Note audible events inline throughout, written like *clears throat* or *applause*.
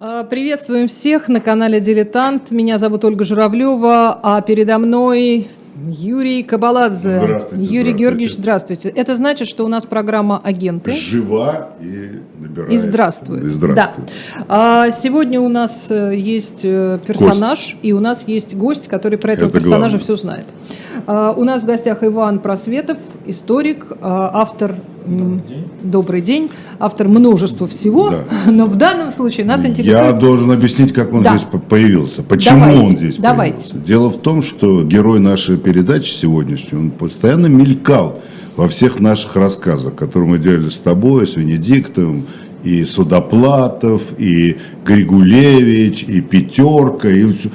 А, Приветствуем всех на канале «Дилетант». Меня зовут Ольга Журавлева, а передо мной Юрий Кабаладзе. Здравствуйте, Юрий здравствуйте. Георгиевич, здравствуйте. Это значит, что у нас программа «Агенты». Жива и набирает. И здравствует. И здравствует. Да. А, сегодня у нас э, есть э, персонаж, и у нас есть гость, который про этого Это персонажа главное. все знает. А, у нас в гостях Иван Просветов, историк, а, автор м, «Добрый день», автор множества всего, Да. *laughs* но в данном случае нас Я интересует... должен объяснить, как он Да. здесь по- появился. Почему Давайте, он здесь давайте. появился. Дело в том, что герой нашей передачи сегодняшней, он постоянно мелькал во всех наших рассказах, которые мы делали с тобой, с Венедиктом, и Судоплатов, и Григулевич, и Пятерка, и все,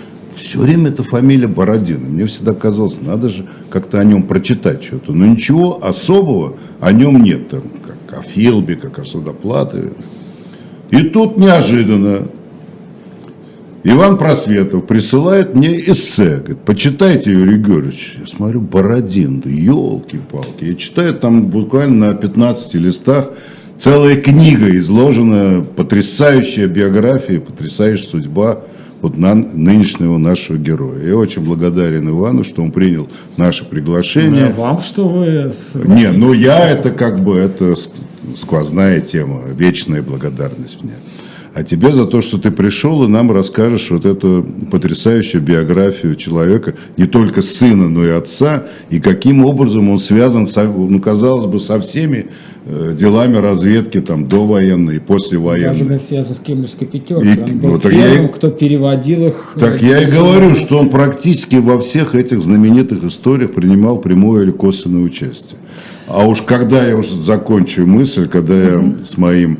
время это фамилия Бородина. Мне всегда казалось, надо же как-то о нем прочитать что-то. Но ничего особого о нем нет. Там, как о Филбе, как о Судоплатове. И тут неожиданно Иван Просветов присылает мне эссе. Говорит, почитайте, Юрий Георгиевич. Я смотрю, Бородин, да елки-палки. Я читаю там буквально на 15 листах целая книга изложена, потрясающая биография, потрясающая судьба вот на нынешнего нашего героя. Я очень благодарен Ивану, что он принял наше приглашение. Ну, вам что вы... Не, ну я это как бы, это ск- сквозная тема, вечная благодарность мне. А тебе за то, что ты пришел и нам расскажешь вот эту потрясающую биографию человека, не только сына, но и отца, и каким образом он связан, со, ну, казалось бы, со всеми э, делами разведки там довоенной и Даже послевоенной. когда связан с Кембриджской пятеркой. И- Он был вот так я первым, и- кто переводил их. Так э, я и говорю, что он практически во всех этих знаменитых историях принимал прямое или косвенное участие. А уж когда я уже закончу мысль, когда я с моим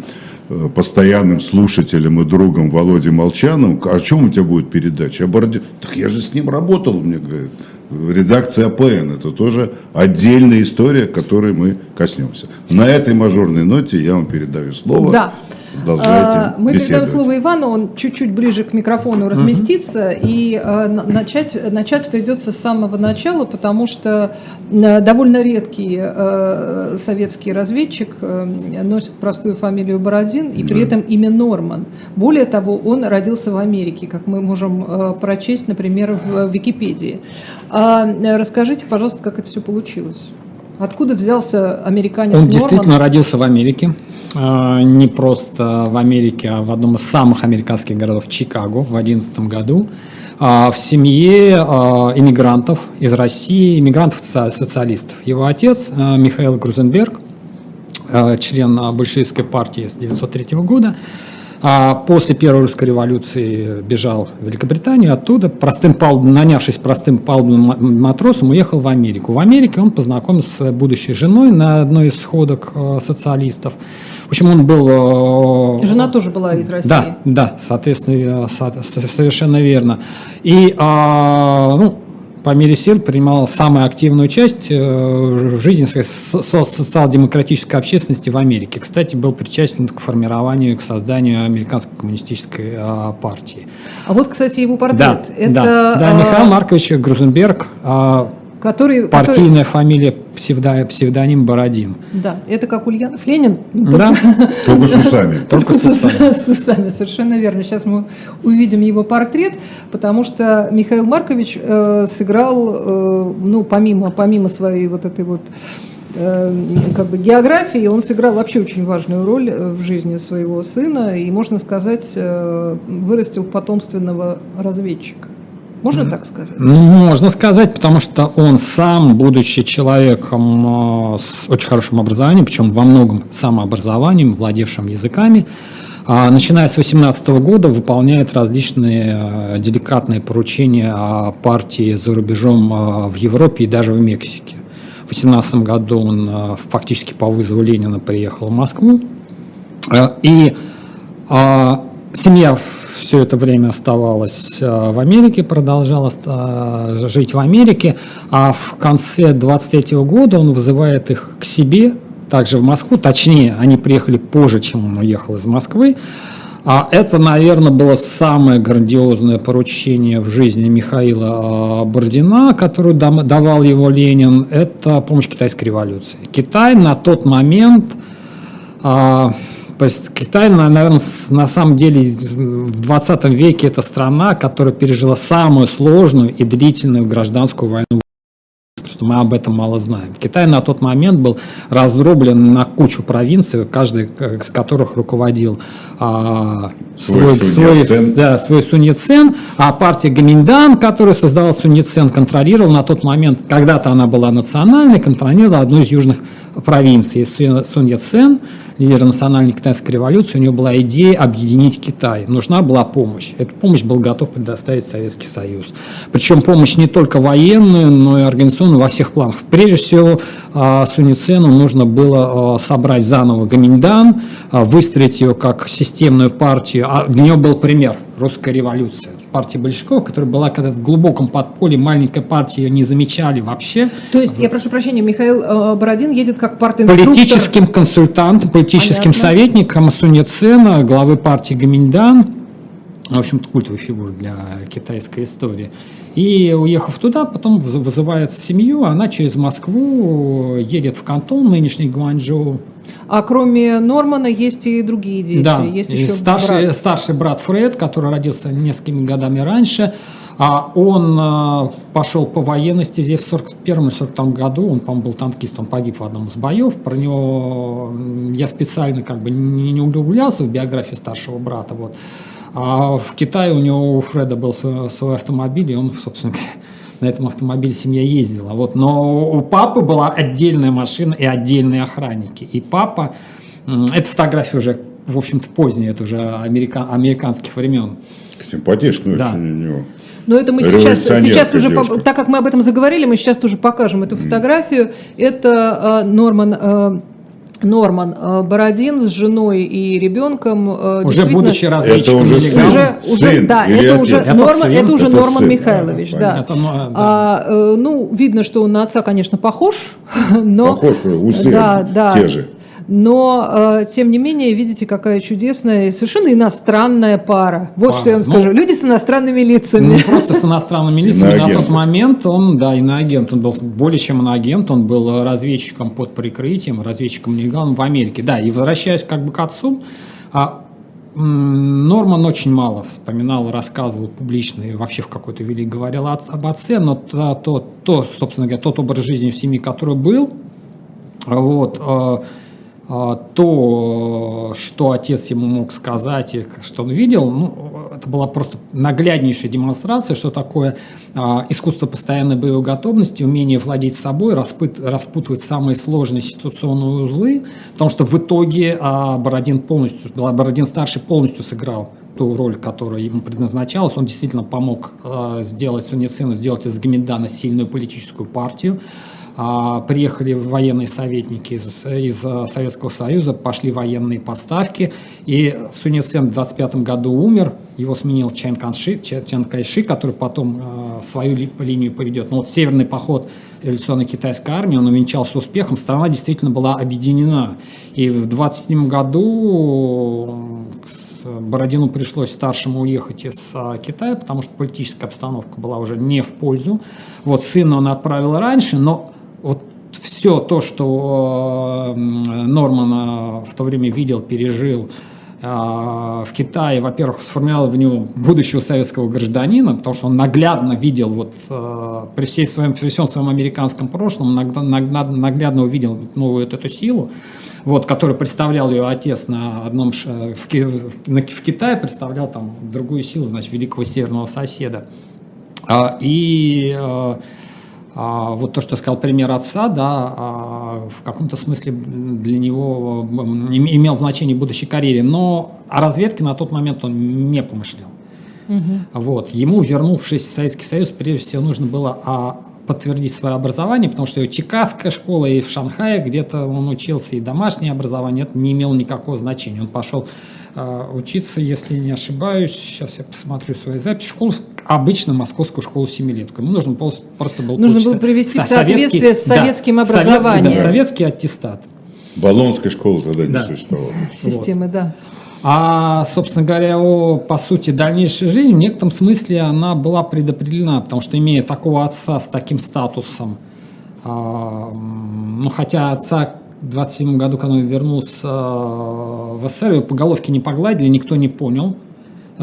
постоянным слушателем и другом Володей Молчановым, о чем у тебя будет передача? О Бороде- Так я же с ним работал, мне говорят. В редакции АПН. Это тоже отдельная история, которой мы коснемся. На этой мажорной ноте я вам передаю слово. Да. Продолжайте А, Мы передаем слово Ивану, он чуть-чуть ближе к микрофону разместится, и э, на- начать, начать придется с самого начала, потому что э, довольно редкий э, советский разведчик э, носит простую фамилию Бородин, и при этом имя Норман. Более того, он родился в Америке, как мы можем э, прочесть, например, в Википедии. А, э, Расскажите, пожалуйста, как это все получилось? Откуда взялся американец Он Норман? действительно родился в Америке. А, Не просто в Америке, а в одном из самых американских городов Чикаго в 2011 году. А, В семье а, иммигрантов из России, иммигрантов-социалистов. Его отец Михаил Грузенберг, член большевистской партии с 1903 года. После Первой русской революции бежал в Великобританию, оттуда, простым палубным, нанявшись простым палубным матросом, уехал в Америку. В Америке он познакомился с будущей женой на одной из сходок социалистов. Общем, он был... э, Жена тоже была из России. да, да, соответственно, э, со- со- совершенно верно. И, а, ну, по мере сил принимал самую активную часть э, в жизни со- со- социал-демократической общественности в Америке. Кстати, был причастен к формированию к созданию американской коммунистической а, партии. А вот, кстати, его портрет. Да, Это, да, да, а, Михаил Маркович Грузенберг, который, который- партийная фамилия, псевдо- псевдоним Бородин. да, это как Ульянов Ленин, Да, Только с усами. только с усами. с усами, совершенно верно. Сейчас мы увидим его портрет, потому что Михаил Маркович э, сыграл, э, ну, помимо, помимо своей вот этой вот э, как бы географии, он сыграл вообще очень важную роль в жизни своего сына и, можно сказать, вырастил потомственного разведчика. Можно так сказать? Ну, можно сказать, потому что он сам, будучи человеком э, с очень хорошим образованием, причем во многом самообразованием, владевшим языками, а, начиная с 18 года выполняет различные э, деликатные поручения партии за рубежом э, в Европе и даже в Мексике. В 18 году он фактически по вызову Ленина приехал в Москву. И а, семья все это время оставалась а, в Америке, продолжала а, жить в Америке, а в конце 23 года он вызывает их к себе, также в Москву, точнее, они приехали позже, чем он уехал из Москвы, а это, наверное, было самое грандиозное поручение в жизни Михаила а, Бородина, которую дам- давал его Ленин, это помощь китайской революции. Китай на тот момент То есть Китай, наверное, на самом деле в 20 веке это страна, которая пережила самую сложную и длительную гражданскую войну что мы об этом мало знаем. Китай на тот момент был раздроблен на кучу провинций, каждый из которых руководил а, свой, свой, свой, да, свой Сунь Яцен, а партия Гаминдан, которую создала Сунь Яцен, контролировала на тот момент, когда-то она была национальной, контролировала одну из южных провинций. Сунь Яцен лидера национальной китайской революции, у него была идея объединить Китай. Нужна была помощь. Эту помощь был готов предоставить Советский Союз. Причем помощь не только военную, но и организационную во всех планах. Прежде всего, а, Суницену нужно было а, собрать заново Гаминьдан, а, выстроить ее как системную партию. Для него был пример – русская революция партии большевиков, которая была когда в глубоком подполье, маленькая партия, ее не замечали вообще. То есть, я прошу прощения, Михаил э, Бородин едет как партинструктор? Политическим консультантом, политическим Понятно. советником Сунь Цена, главы партии Гаминьдан, в общем-то, культовая фигура для китайской истории. И уехав туда, потом вызывает семью, она через Москву едет в Кантон, нынешний Гуанчжоу, а кроме Нормана есть и другие дети. Да, есть еще старший, брат. старший брат Фред, который родился несколькими годами раньше. А он а, пошел по военной стезе в 41 42 году, он, по-моему, был танкист, он погиб в одном из боев. Про него я специально как бы не, не углублялся в биографию старшего брата. Вот. А в Китае у него, у Фреда был свой, свой автомобиль, и он, собственно говоря, *laughs* на этом автомобиле семья ездила. Вот. Но у папы была отдельная машина и отдельные охранники. И папа, эта фотография уже, в общем-то, поздняя, это уже американ, американских времен. Симпатичный да. очень у него. Но это мы сейчас, сейчас уже, девушка. так как мы об этом заговорили, мы сейчас тоже покажем эту фотографию. Это э, Норман э, Норман э, Бородин с женой и ребенком э, уже будучи разведчиком это уже, сын, уже, уже да это уже это Норман сын, это уже это Норман сын, Михайлович да, да. Это, да. А, э, ну видно что он на отца конечно похож *laughs* но похож усы да, да. те же но, э, тем не менее, видите, какая чудесная, совершенно иностранная пара. Вот пара. что я вам скажу. Ну, Люди с иностранными лицами. Не просто с иностранными лицами. На тот момент он, да, иноагент. Он был более чем иноагент. Он был разведчиком под прикрытием, разведчиком нелегалом в Америке. Да, и возвращаясь как бы к отцу, а Норман очень мало вспоминал, рассказывал публично и вообще в какой-то вели говорил об отце, но то, то, то, собственно говоря, тот образ жизни в семье, который был, вот, э, то, что отец ему мог сказать и что он видел, ну, это была просто нагляднейшая демонстрация, что такое а, искусство постоянной боевой готовности, умение владеть собой, распутывать самые сложные ситуационные узлы, потому что в итоге а, Бородин полностью, Бородин старший полностью сыграл ту роль, которая ему предназначалась. Он действительно помог сделать Суньяцину, сделать из Гаминдана сильную политическую партию. А, приехали военные советники из, из э, Советского Союза, пошли военные поставки, и Сунь Цен в 25 году умер, его сменил Чан, Канши, Чан Кайши, который потом э, свою ли, линию поведет. Но вот северный поход революционной китайской армии, он увенчался успехом, страна действительно была объединена. И в 27 году Бородину пришлось старшему уехать из Китая, потому что политическая обстановка была уже не в пользу. Вот сына он отправил раньше, но вот все то, что э, Норман в то время видел, пережил э, в Китае, во-первых, сформировал в него будущего советского гражданина, потому что он наглядно видел, вот э, при, всей своем, при всем своем американском прошлом, наглядно, увидел новую эту силу, вот, которую представлял ее отец на одном в, в Китае, представлял там другую силу, значит, великого северного соседа. А, и вот то, что сказал пример отца, да, а, в каком-то смысле для него имел значение в будущей карьере, но о разведке на тот момент он не помышлял. Угу. Вот. Ему, вернувшись в Советский Союз, прежде всего нужно было а, подтвердить свое образование, потому что и Чикагская школа, и в Шанхае где-то он учился, и домашнее образование, это не имело никакого значения. Он пошел а, учиться, если не ошибаюсь, сейчас я посмотрю свои записи, школу, обычно московскую школу семилетку. Ему нужно просто было Нужно было привести в соответствие с советским да, образованием. Советский, да, советский аттестат. Болонской школы тогда не да. существовало. Системы, вот. да. А, собственно говоря, о, по сути, дальнейшая жизнь в некотором смысле она была предопределена, потому что имея такого отца с таким статусом, а, ну, хотя отца 27 году, когда он вернулся в СССР, его по головке не погладили, никто не понял,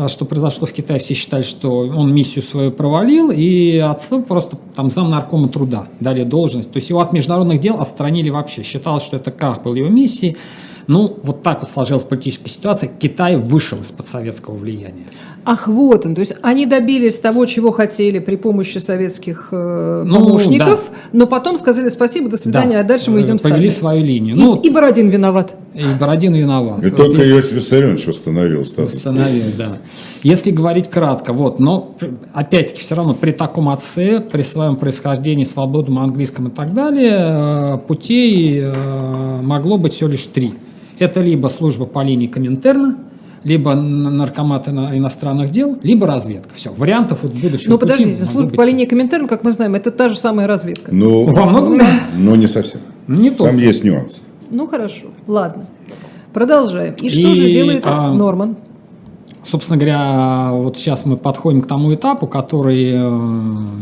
что произошло в Китае. Все считали, что он миссию свою провалил, и отцу просто там зам наркома труда дали должность. То есть его от международных дел отстранили вообще. Считалось, что это крах был его миссии. Ну, вот так вот сложилась политическая ситуация. Китай вышел из-под советского влияния. Ах, вот он. То есть они добились того, чего хотели при помощи советских э, ну, помощников, да. но потом сказали спасибо, до свидания, да. а дальше мы идем Повели сами. свою линию. И, ну, и Бородин виноват. И Бородин виноват. И вот только если... Иосиф Виссарионович восстановил статус. Восстановил, да. Если говорить кратко, вот, но опять-таки все равно при таком отце, при своем происхождении, свободном английском и так далее, э, путей э, могло быть всего лишь три. Это либо служба по линии Коминтерна, либо наркоматы иностранных дел, либо разведка. Все, вариантов вот будущего Ну, подождите, служба по линии Коминтерна, как мы знаем, это та же самая разведка. Ну, во многом, да. Но не совсем. Не Там только. есть нюансы. Ну, хорошо, ладно. Продолжаем. И что И, же делает а, Норман? Собственно говоря, вот сейчас мы подходим к тому этапу, который э,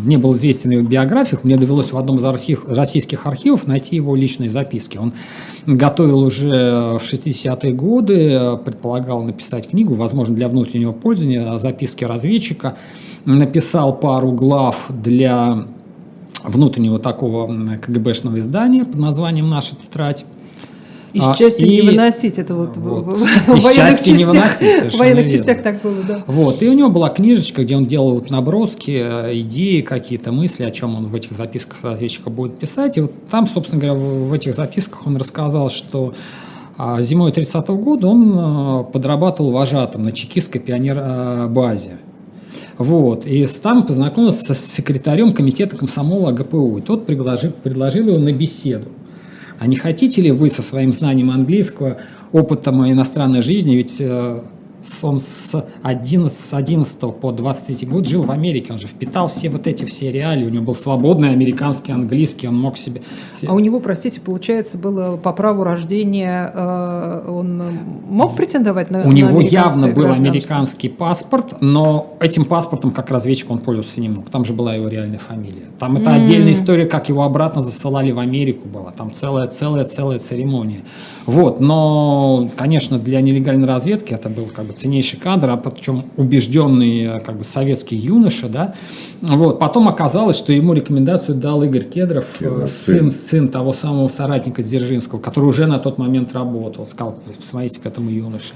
не был известен в его биографиях. Мне довелось в одном из архив, российских архивов найти его личные записки. Он готовил уже в 60-е годы, предполагал написать книгу, возможно, для внутреннего пользования, записки разведчика. Написал пару глав для внутреннего такого КГБшного издания под названием «Наша тетрадь». А, части и, не выносить, это вот, вот. в, военных частях, не выносить, в военных верно. частях так было, да. Вот, и у него была книжечка, где он делал вот наброски, э, идеи, какие-то мысли, о чем он в этих записках разведчика будет писать. И вот там, собственно говоря, в этих записках он рассказал, что а, зимой 30 -го года он э, подрабатывал вожатым на чекистской пионер-базе. Вот. И там познакомился с секретарем комитета комсомола ГПУ. И тот предложил, предложил его на беседу. А не хотите ли вы со своим знанием английского, опытом иностранной жизни, ведь э, он с 11, с 11 по 23 год жил в Америке, он же впитал все вот эти все реалии, у него был свободный американский английский, он мог себе... А у него, простите, получается, было по праву рождения, э, он мог претендовать на У на него явно был американский паспорт, но этим паспортом как разведчик он пользовался не мог, там же была его реальная фамилия. Там это mm. отдельная история, как его обратно засылали в Америку была, там целая-целая-целая церемония. Вот, но, конечно, для нелегальной разведки это был как бы ценнейший кадр, а причем убежденный э, как бы советский юноша, да. Вот, потом оказалось, что ему рекомендацию дал Игорь Кедров, э, Кедров сын, сын того самого соратника Дзержинского, который уже на тот момент работал, сказал, посмотрите к этому юноше.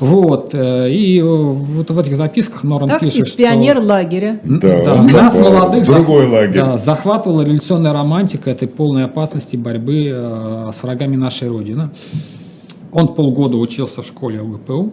Вот, э, и вот в этих записках Норан так, пишет, из пионер лагеря. Да, да нас, молодых, другой лагерь. Да, захватывала революционная романтика этой полной опасности борьбы с врагами нашей Родины. Он полгода учился в школе УГПУ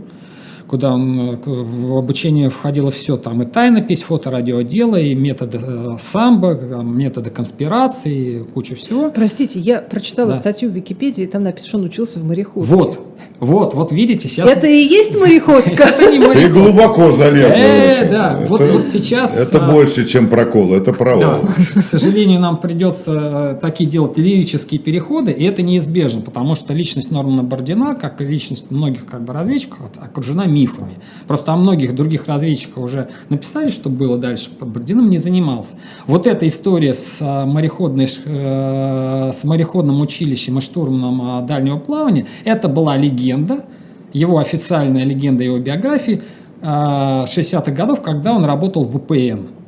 куда он, в обучение входило все, там и тайнопись, фоторадиодело, и методы э, самбо, методы конспирации, куча всего. Простите, я прочитала да. статью в Википедии, там написано, что он учился в мореходе. Вот, вот, вот видите, сейчас... Это и есть мореходка? *laughs* Это не мореходка. Ты глубоко залез. Э, да, вот сейчас... Это а, больше, чем прокол, это провал. *laughs* К сожалению, нам придется э, такие делать лирические переходы, и это неизбежно, потому что личность Нормана Бордина, как и личность многих как бы разведчиков, окружена мифами. Просто о многих других разведчиках уже написали, что было дальше. Под Бордином не занимался. Вот эта история с, э, мореходной, с мореходным училищем и штурманом дальнего плавания, это была легенда его официальная легенда его биографии 60-х а, годов, когда он работал в ВПН.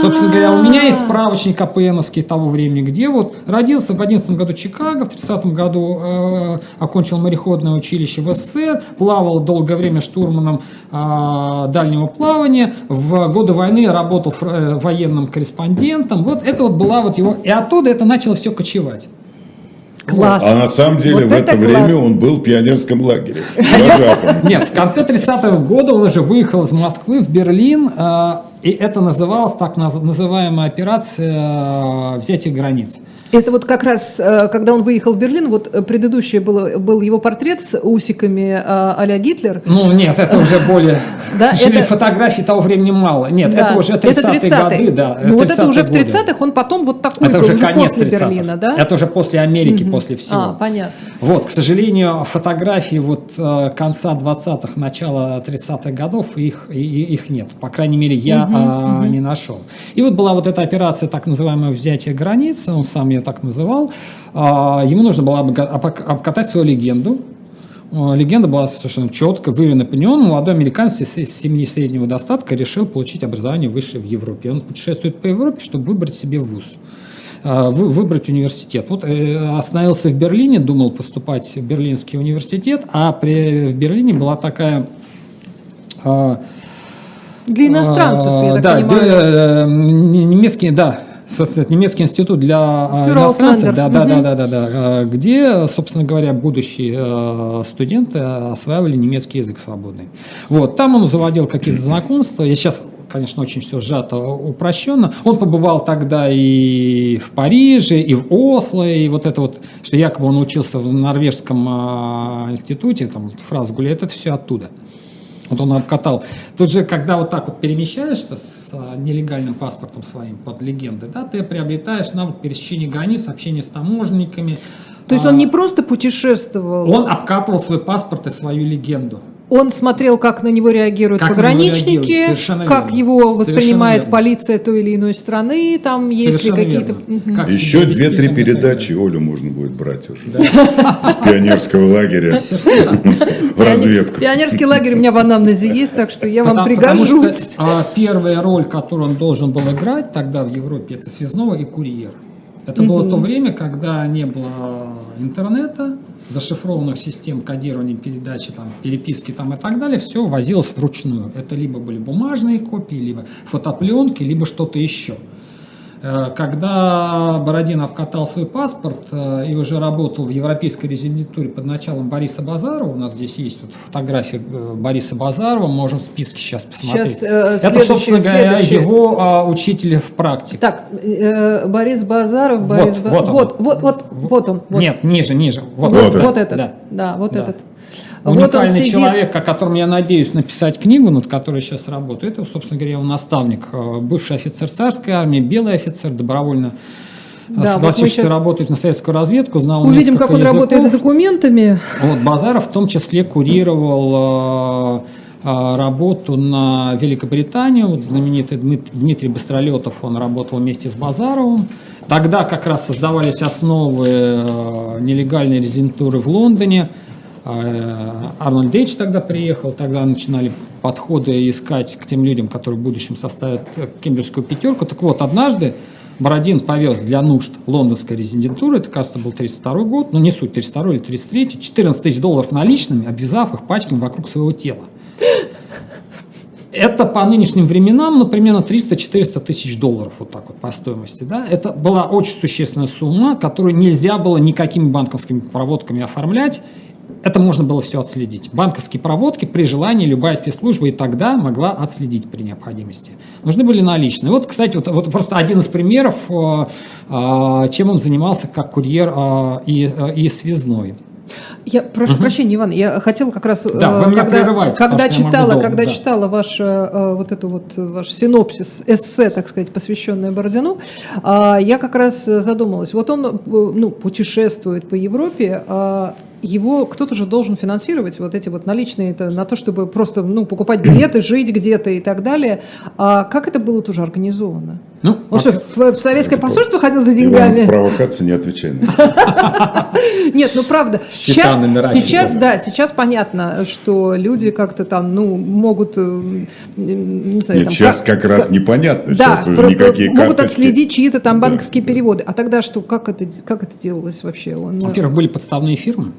Собственно говоря, у меня есть справочник АПНовский того времени, где вот родился в 11 году Чикаго, в 30 году э, окончил мореходное училище в СССР, плавал долгое время штурманом э, дальнего плавания, в годы войны работал э, военным корреспондентом. Вот это вот была вот его... И оттуда это начало все кочевать. Класс. А на самом деле вот в это, это время он был в пионерском лагере. *laughs* Нет, в конце 30-го года он уже выехал из Москвы в Берлин, э, и это называлась так называемая операция э, взятия границ. Это вот как раз, э, когда он выехал в Берлин, вот э, предыдущий был, был его портрет с усиками а Гитлер. Ну нет, это *laughs* уже более... Да, это... фотографий того времени мало. Нет, да, это уже 30-е 30 годы. Да, ну вот это уже в 30-х, он потом вот такой это был, уже, уже конец после Берлина, да? Это уже после Америки, угу. после всего. А, понятно. Вот, к сожалению, фотографии вот э, конца 20-х, начала 30-х годов, их, их нет. По крайней мере, я угу, а, угу. не нашел. И вот была вот эта операция, так называемое взятие границы, он сам ее ее так называл, а, ему нужно было обкатать свою легенду, Легенда была совершенно четко выверена по нему. Молодой американец из семьи среднего достатка решил получить образование высшее в Европе. Он путешествует по Европе, чтобы выбрать себе вуз выбрать университет. Вот э, остановился в Берлине, думал поступать в Берлинский университет, а при, в Берлине была такая для иностранцев, а, я так да, понимаю. Э, немецкий, да, немецкий институт для а, иностранцев, да, да, да, да, да, да, где, собственно говоря, будущие э, студенты осваивали немецкий язык свободный. Вот, там он заводил какие-то знакомства. Я сейчас конечно, очень все сжато, упрощенно. Он побывал тогда и в Париже, и в Осло, и вот это вот, что якобы он учился в норвежском а, институте, там фраза гуляет, это все оттуда. Вот он обкатал. Тут же, когда вот так вот перемещаешься с а, нелегальным паспортом своим под легендой, да, ты приобретаешь навык пересечения границ, общения с таможенниками. То есть он а, не просто путешествовал? Он обкатывал свой паспорт и свою легенду. Он смотрел, как на него реагируют как пограничники, реагируют. как верно. его воспринимает полиция той или иной страны, там есть ли какие-то... Как Еще две-три передачи Олю можно будет брать уже. Да. Из пионерского лагеря *laughs* в разведку. Пионерский лагерь у меня в анамнезе есть, так что я вам пригожусь. Потому что а, первая роль, которую он должен был играть тогда в Европе, это связного и курьера. Это было то время, когда не было интернета, зашифрованных систем кодирования передачи, там, переписки там, и так далее, все возилось вручную. Это либо были бумажные копии, либо фотопленки, либо что-то еще. Э, когда Бородин обкатал свой паспорт э, и уже работал в европейской резидентуре под началом Бориса Базарова, у нас здесь есть вот фотография э, Бориса Базарова, можем в списке сейчас посмотреть. Сейчас, Это, собственно говоря, его а, учитель в практике. Так, э, Борис Базаров, Борис вот, Ба... вот, вот, вот, вот, вот он. Вот. Нет, ниже, ниже. Вот, вот, вот этот. Да, да вот да. этот. Уникальный вот человек, о котором я надеюсь написать книгу, над которой сейчас работаю, это, собственно говоря, его наставник, э, бывший офицер царской армии, белый офицер, добровольно э, да, согласившись вот работать на советскую разведку, знал Увидим, как он языков. работает с документами. Вот Базаров в том числе курировал э, работу на Великобританию. Вот знаменитый Дмитрий Быстролетов, он работал вместе с Базаровым. Тогда как раз создавались основы нелегальной резидентуры в Лондоне. А, Арнольд Дейч тогда приехал, тогда начинали подходы искать к тем людям, которые в будущем составят кембриджскую пятерку. Так вот, однажды Бородин повез для нужд лондонской резидентуры, это, кажется, был 32 год, но не суть, 32 или 33, 14 тысяч долларов наличными, обвязав их пачками вокруг своего тела. Это по нынешним временам, ну, примерно 300-400 тысяч долларов, вот так вот по стоимости. Да? Это была очень существенная сумма, которую нельзя было никакими банковскими проводками оформлять, это можно было все отследить. Банковские проводки при желании любая спецслужба и тогда могла отследить при необходимости. Нужны были наличные. Вот, кстати, вот, вот просто один из примеров, э, э, чем он занимался как курьер э, и, и связной. Я прошу угу. прощения, Иван, я хотела как раз, да, вы меня когда, когда читала, долго, когда да. читала ваш вот эту вот ваш синопсис, эссе, так сказать, посвященное Бородину, я как раз задумалась. Вот он, ну, путешествует по Европе, его кто-то же должен финансировать, вот эти вот наличные, это на то, чтобы просто ну, покупать билеты, *clears throat* жить где-то и так далее. А как это было тоже организовано? Ну, Он что, в, в советское это посольство ходил за деньгами? Иван, провокация не отвечай *laughs* Нет, ну правда. Сейчас, сейчас, да, сейчас понятно, что люди как-то там, ну, могут, э, не знаю, Нет, сейчас как раз непонятно. Да, могут отследить чьи-то там банковские переводы. А тогда что, как это, как это делалось вообще? Во-первых, были подставные фирмы.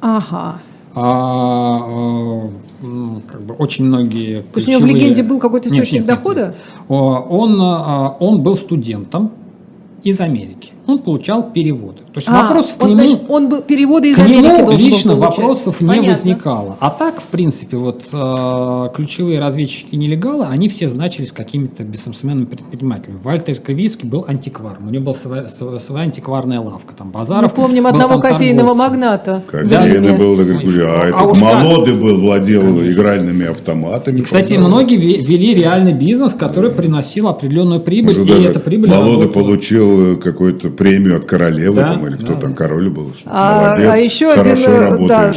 Ага. А, а, как бы очень многие. То есть у него в легенде был какой-то источник нет, нет, дохода? Нет, нет. Он, а, он был студентом из Америки он получал переводы. То есть а, вопросов он, к нему, значит, он был переводы из к Америки нему лично вопросов Понятно. не возникало. А так, в принципе, вот э, ключевые разведчики нелегалы, они все значились какими-то бессменными предпринимателями. Вальтер Кривийский был антикваром, у него была своя, своя антикварная лавка, там Базаров. Мы помним одного кофейного торговцем. магната. Кофейный да, был, а, а этот молодой как? был, владел Конечно. игральными автоматами. И, кстати, продавал. многие вели реальный бизнес, который приносил определенную прибыль, Уже и эта прибыль Молодой получил какой-то премию от королевы да? там, или кто да. там король был. А, Молодец, а еще один э, да,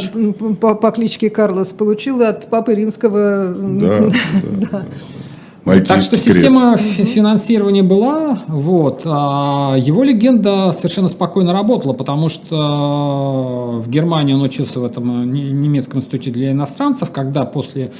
по, по кличке Карлос получил от папы римского. *laughs* Да, да, да. Мальтийский Так что крест. система фи- финансирования была, вот, а его легенда совершенно спокойно работала, потому что в Германии он учился в этом э, не- немецком институте для иностранцев, когда после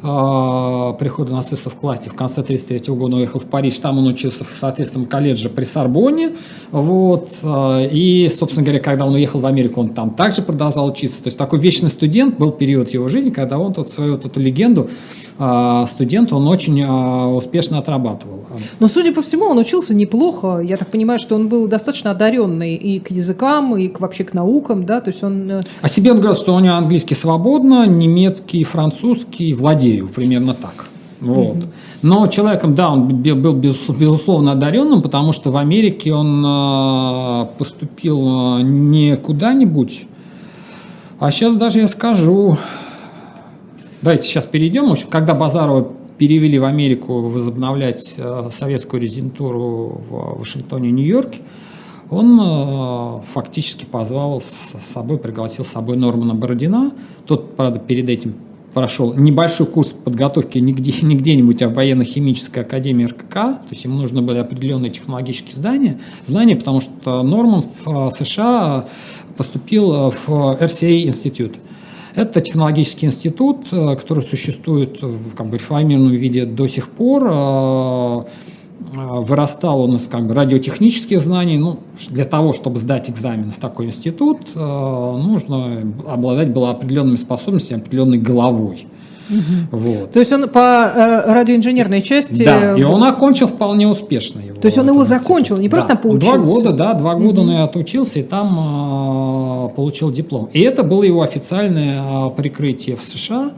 прихода нацистов к власти в конце 1933 года он уехал в Париж, там он учился в соответственном колледже при Сорбонне, вот, а, и, собственно говоря, когда он уехал в Америку, он там также продолжал учиться, то есть такой вечный студент был период его жизни, когда он тут свою вот эту легенду а, студент, он очень а, успешно отрабатывал. Но, судя по всему, он учился неплохо. Я так понимаю, что он был достаточно одаренный и к языкам, и к, вообще к наукам, да, то есть он... э, О себе он говорил, что у него английский свободно, немецкий, французский владею, примерно так. Вот. Но человеком, да, он был безус- безусловно одаренным, потому что в Америке он а, поступил а, не куда-нибудь, а сейчас даже я скажу. Давайте сейчас перейдем. В общем, когда Базарова перевели в Америку возобновлять э, советскую резидентуру в Вашингтоне и Нью-Йорке, он фактически позвал с собой, пригласил с собой Нормана Бородина. Тот, правда, перед этим прошел небольшой курс подготовки нигде, не где-нибудь, а в военно-химической академии РКК. То есть ему нужны были определенные технологические знания, знания потому что Норман в э, США поступил э, в RCA институт. Это технологический институт, э, который существует в как бы, реформированном виде до сих пор. Э, э, Вырастал он из как бы, радиотехнических знаний. Ну, для того, чтобы сдать экзамен в такой институт, э, нужно обладать было определенными способностями, определенной головой. Вот. То есть он по э, радиоинженерной части... Да, и он окончил вполне успешно его. То есть он его институт. закончил, не просто Да, Два поучился? года, да, два года он и отучился, и там а, получил диплом. И это было его официальное прикрытие в США,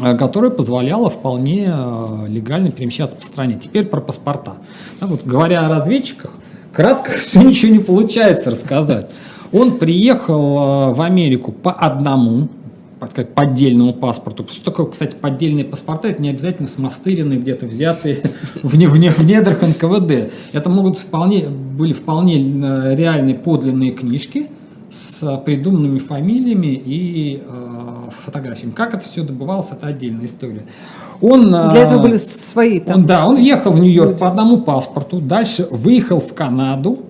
а, которое позволяло вполне а, легально перемещаться по стране. Теперь про паспорта. Да, вот, говоря о разведчиках, кратко *laughs* все ничего не получается рассказать. Он приехал а, в Америку по одному, сказать, поддельному паспорту. Что такое, кстати, поддельные паспорта? Это не обязательно смастыренные, где-то взятые *laughs* в, не- в, не- в недрах НКВД. Это могут вполне, были вполне э, реальные подлинные книжки с придуманными фамилиями и э, фотографиями. Как это все добывалось, это отдельная история. Он, Для этого э, были свои там... он, да, он въехал в Нью-Йорк люди. по одному паспорту, дальше выехал в Канаду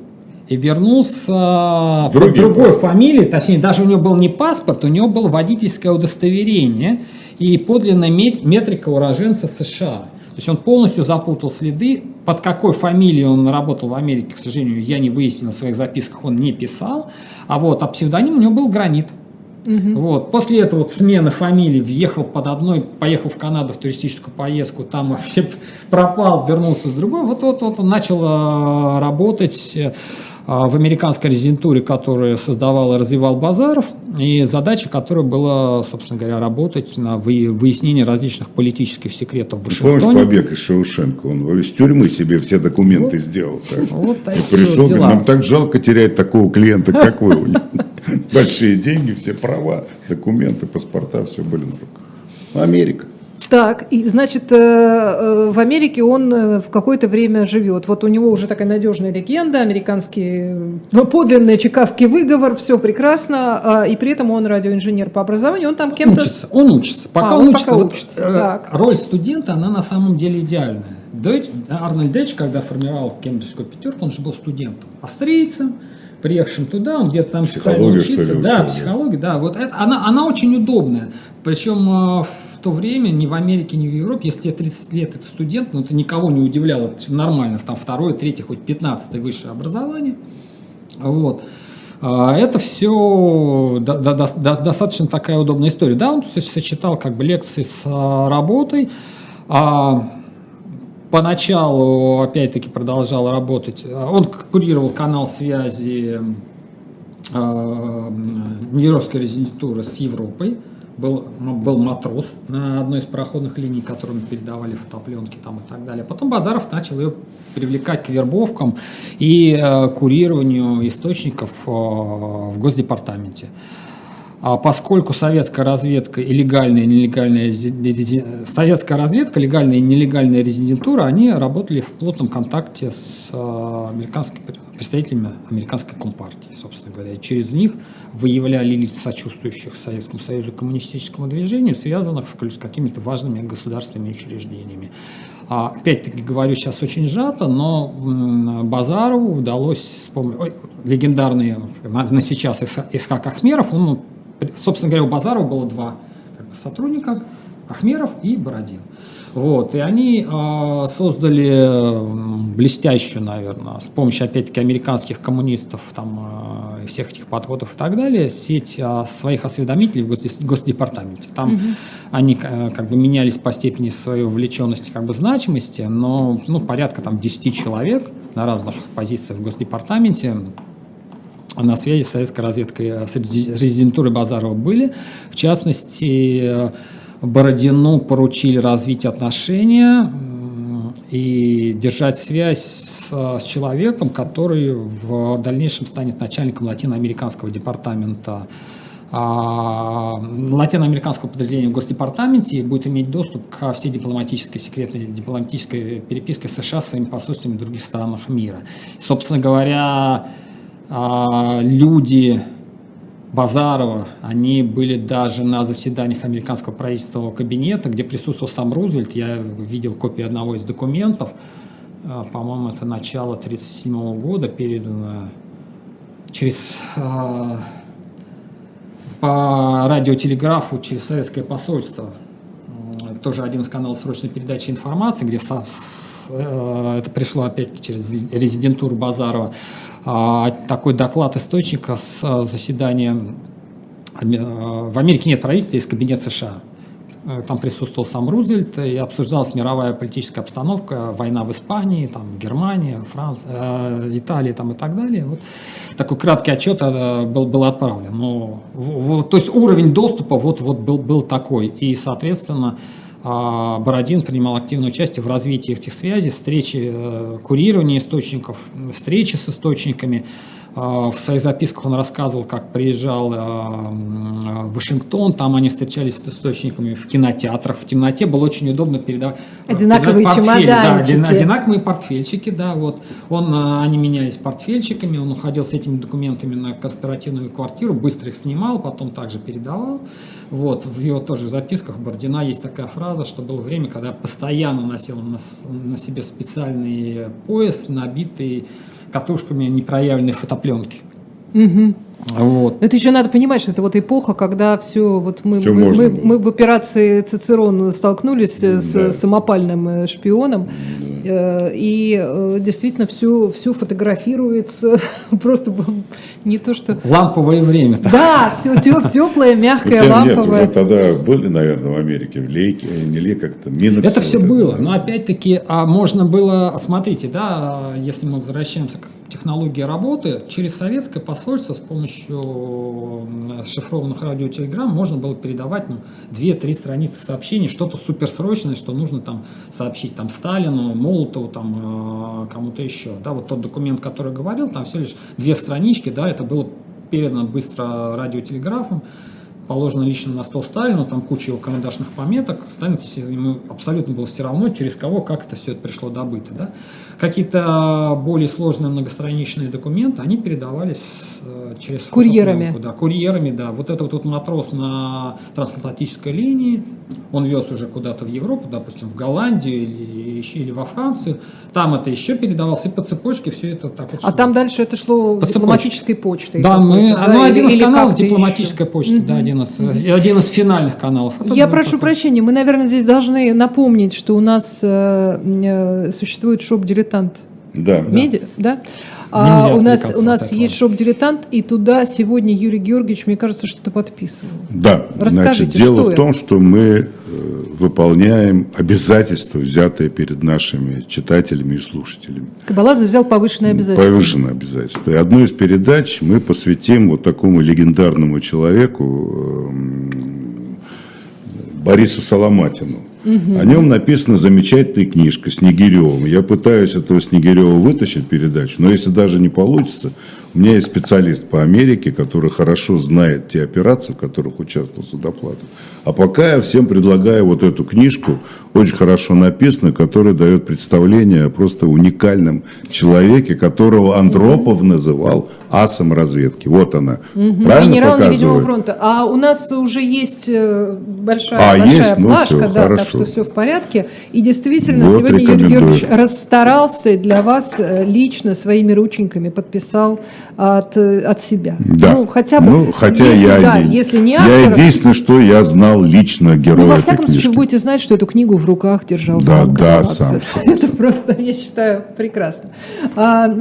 и вернулся под другим другой фамилией, точнее, даже у него был не паспорт, у него было водительское удостоверение и подлинная мет- метрика уроженца США. То есть он полностью запутал следы, под какой фамилией он работал в Америке, к сожалению, я не выяснил в своих записках, он не писал, а вот, а псевдоним у него был Гранит. Вот. После этого вот смены фамилии въехал под одной, поехал в Канаду в туристическую поездку, там вообще *laughs* пропал, вернулся с другой. Вот, вот, вот он начал э, работать э, в американской резидентуре, которую создавал и развивал Базаров, и задача которой была, собственно говоря, работать на вы- выяснении различных политических секретов в Помнишь Вашингтоне. побег из Шоушенка? Он из тюрьмы себе все документы сделал. так. *laughs* Вот И такие пришел, вот говорит, дела. нам так жалко терять такого клиента, как вы. *laughs* Большие деньги, все права, документы, паспорта, все были на руках. Америка. Так, и значит, э, э, в Америке он э, в какое-то время живет. Вот у него уже такая надежная легенда, американский подлинный чикагский выговор, все прекрасно, а, и при этом он радиоинженер по образованию, он там кем-то... Учится, он учится. Пока А, он, он учится, пока вот, учится, так. роль студента, она на самом деле идеальная. Дойч, Арнольд Дойч, когда формировал Кембриджскую пятерку, он же был студентом, австрийцем, приехавшим туда, он где-то там Психологию, что ли, учится. Да, учил, да? психология, да. Вот это, она, она очень удобная. Причем в то время ни в Америке, ни в Европе, если тебе 30 лет это студент, ну это никого не удивляло, это нормально, там второе, третье, хоть 15 высшее образование. Вот. А, Это все достаточно такая удобная история. Да, он со- сочетал как бы лекции с а, работой. А, Поначалу, опять-таки, продолжал работать. А, Он курировал канал связи а, Нью-Йоркской резидентуры с Европой. Был, ну, был матрос на одной из пароходных линий, которым передавали фотопленки там и так далее. Потом Базаров начал ее привлекать к вербовкам и э, курированию источников э, в Госдепартаменте. А поскольку советская разведка и легальная, и нелегальная советская разведка, легальная и нелегальная резидентура, они работали в плотном контакте с э, американскими представителями американской компартии, собственно говоря. И через них выявляли лиц, сочувствующих Советскому Союзу коммунистическому движению, связанных с какими-то важными государственными учреждениями. А, опять-таки говорю сейчас очень сжато, но Базарову удалось вспомнить ой, легендарные на, сейчас Исхак Ахмеров. Он, собственно говоря, у Базарова было два как бы, сотрудника, Ахмеров и Бородин. Вот, и они э, создали блестящую, наверное, с помощью, опять-таки, американских коммунистов, там, э, всех этих подходов и так далее, сеть э, своих осведомителей в Госдепартаменте. Там угу. они э, как бы менялись по степени своей вовлеченности, как бы значимости, но ну, порядка там 10 человек на разных позициях в Госдепартаменте на связи с советской разведкой, с резидентурой Базарова были. В частности, Бородину поручили развить отношения и держать связь с, с человеком, который в дальнейшем станет начальником латиноамериканского департамента а, латиноамериканского подразделения в Госдепартаменте и будет иметь доступ ко всей дипломатической, секретной дипломатической переписке США с своими посольствами в других странах мира. Собственно говоря, люди Базарова, они были даже на заседаниях американского правительственного кабинета, где присутствовал сам Рузвельт. Я видел копию одного из документов. А, по-моему, это начало 1937 года, передано через а, по радиотелеграфу через советское посольство. Тоже один из каналов срочной передачи информации, где со, э, это пришло опять через резидентуру Базарова. А, такой доклад источника с а, заседания а, в Америке нет правительства, есть кабинет США. Э, там присутствовал сам Рузвельт и обсуждалась мировая политическая обстановка, война в Испании, там, Германия, Франция, э, Италия там, и так далее. Вот такой краткий отчет э, был, был отправлен. Но, вот, то есть уровень доступа вот, вот был, был такой. И, соответственно, а Бородин принимал активное участие в развитии этих связей, встречи, э, курирования источников, встречи с источниками. А, в своих записках он рассказывал, как приезжал э, в Вашингтон, там они встречались с источниками в кинотеатрах, в темноте было очень удобно передавать одинаковые портфели, да, одинаковые портфельчики, да, вот. Он, э, они менялись портфельчиками, он уходил с этими документами на конспиративную квартиру, быстро их снимал, потом также передавал. Вот, в его тоже записках Бордина есть такая фраза, что было время, когда я постоянно носил на, на себе специальный пояс, набитый катушками непроявленной фотопленки. Угу. Вот. Это еще надо понимать, что это вот эпоха, когда все, вот мы, все мы, мы, мы в операции Цицерон столкнулись да. с самопальным э, шпионом, да. Э, и э, действительно все, все фотографируется, *laughs* просто не то что... Ламповое время. -то. Да, все теплое, мягкое, ламповое. Нет, уже тогда были, наверное, в Америке, в Лейке, не Лейке, как-то Минокс. Это все было, но опять-таки а можно было, смотрите, да, если мы возвращаемся к технологии работы через советское посольство с помощью шифрованных радиотелеграмм можно было передавать ну, 2-3 страницы сообщений, что-то суперсрочное, что нужно там сообщить там Сталину, Молотову, там э, кому-то еще. Да, вот тот документ, который говорил, там все лишь две странички, да, это было передано быстро радиотелеграфом положено лично на стол Сталину, там куча его карандашных пометок. Сталин, ему абсолютно было все равно, через кого, как это все это пришло добыто. Да? Какие-то более сложные многостраничные документы, они передавались э, через Курьерами. Да, курьерами, да. Вот это вот матрос на трансатлантической линии, он вез уже куда-то в Европу, допустим, в Голландию или, еще, или во Францию. Там это еще передавалось, и по цепочке все это так вот А там дальше это шло по дипломатической почтой? Да, мы, да, ну, один из каналов дипломатическая почта, угу. да, один из, угу. один из финальных каналов. Это Я прошу такой. прощения, мы, наверное, здесь должны напомнить, что у нас э, э существует шоп-дилетант. Да. Медиа, да? да? А, у нас, у нас есть шоп-дилетант, и туда сегодня Юрий Георгиевич, мне кажется, что-то подписывал. Да, Расскажите, значит, дело в том, что мы э, выполняем обязательства, взятые перед нашими читателями и слушателями. Кабаладзе взял повышенное обязательство. Повышенное обязательство. И одну из передач мы посвятим вот такому легендарному человеку эм, Борису Соломатину. Угу. О нем написана замечательная книжка Снегиревым. Я пытаюсь этого Снегирева вытащить передачу, но если даже не получится, У меня есть специалист по Америке, который хорошо знает те операции, в которых участвовал Судоплатов. А пока я всем предлагаю вот эту книжку, очень хорошо написанную, которая дает представление о просто уникальном человеке, которого Андропов угу. называл асом разведки. Вот она. Угу. Правильно Генерал невидимого фронта. А у нас уже есть э, большая, а, большая есть? Ну, плашка, все, да, хорошо. так что все в порядке. И действительно, вот сегодня Юрий Георгиевич расстарался для вас э, лично своими рученьками подписал от, от себя. Да. Ну, хотя бы. Ну, хотя если, я, да, не, если не автор, я единственное, что я знал лично героя Ну, во всяком случае, вы будете знать, что эту книгу в руках держал да, сам Да, *laughs* сам. Это просто, я считаю, прекрасно. А,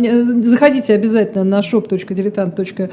заходите обязательно на shop.diletant.ru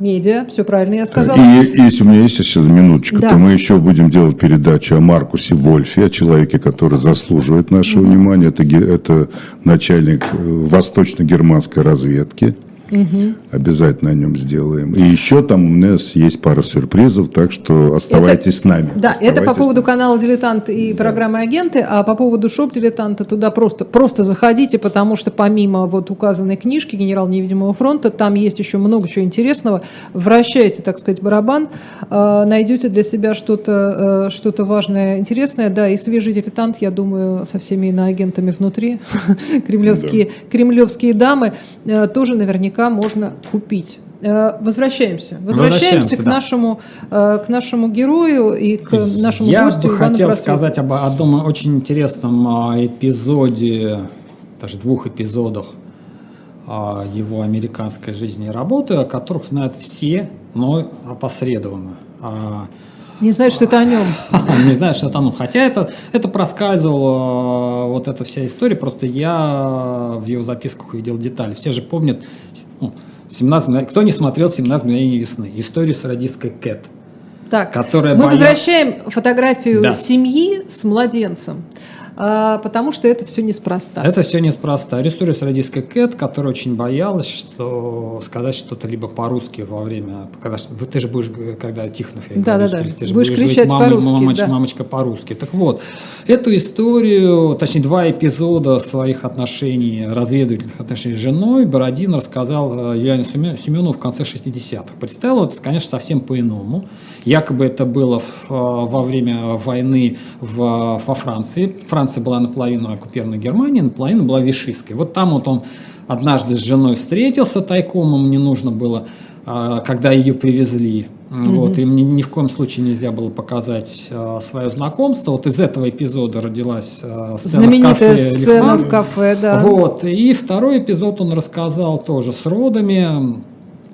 медиа, все правильно я сказала. И если у меня есть сейчас минуточка, да. то мы еще будем делать передачу о Маркусе Вольфе, о человеке, который заслуживает нашего mm внимания. Это, это начальник э, восточно-германской разведки. Угу. Обязательно о нем сделаем. И еще там у нас есть пара сюрпризов, так что оставайтесь это, с нами. Да, оставайтесь это по поводу канала «Дилетант» и да. программы «Агенты», а по поводу шоп «Дилетанта» туда просто, просто заходите, потому что помимо вот указанной книжки «Генерал невидимого фронта», там есть еще много чего интересного. Вращайте, так сказать, барабан, э, найдете для себя что-то э, что важное, интересное. Да, и свежий «Дилетант», я думаю, со всеми иноагентами внутри, *laughs* кремлевские, кремлевские дамы, э, тоже наверняка наверняка можно купить. Э, возвращаемся. Возвращаемся, Возвращаемся к, да. нашему, э, к нашему герою и к нашему Я гостю. Я бы хотел Просвету. сказать об одном очень интересном а, эпизоде, даже двух эпизодах а, его американской жизни и работы, о которых знают все, но опосредованно. *laughs* Не знаю, что это о нем. Не знаю, что это о нем. Хотя это, это проскальзывало, вот эта вся история, просто я в его записках увидел детали. Все же помнят, ну, 17, кто не смотрел «17 мгновений весны», историю с радисткой Кэт. Так, которая мы боя... возвращаем фотографию да. семьи с младенцем. А, потому что это все неспроста. Это все неспроста. Аристория Радийская Кэт, которая очень боялась, что сказать что-то либо по-русски во время, когда ты же будешь, когда Тихонов, я да, говорю, да, да. ты же будешь, будешь кричать говорить, по-русски, мамочка, да. мамочка по-русски. Так вот, эту историю, точнее два эпизода своих отношений, разведывательных отношений с женой Бородин рассказал э, Юлиане Семенову в конце 60-х. Представил это, конечно, совсем по-иному. Якобы это было в, э, во время войны в, во Франции. Франция была наполовину оккупирована Германией, наполовину была Вишистской. Вот там вот он однажды с женой встретился тайком, ему не нужно было, э, когда ее привезли. Mm-hmm. Вот, им ни, ни в коем случае нельзя было показать э, свое знакомство. Вот из этого эпизода родилась э, сцена Знаменитая в кафе. сцена в кафе, да. Вот, и второй эпизод он рассказал тоже с родами.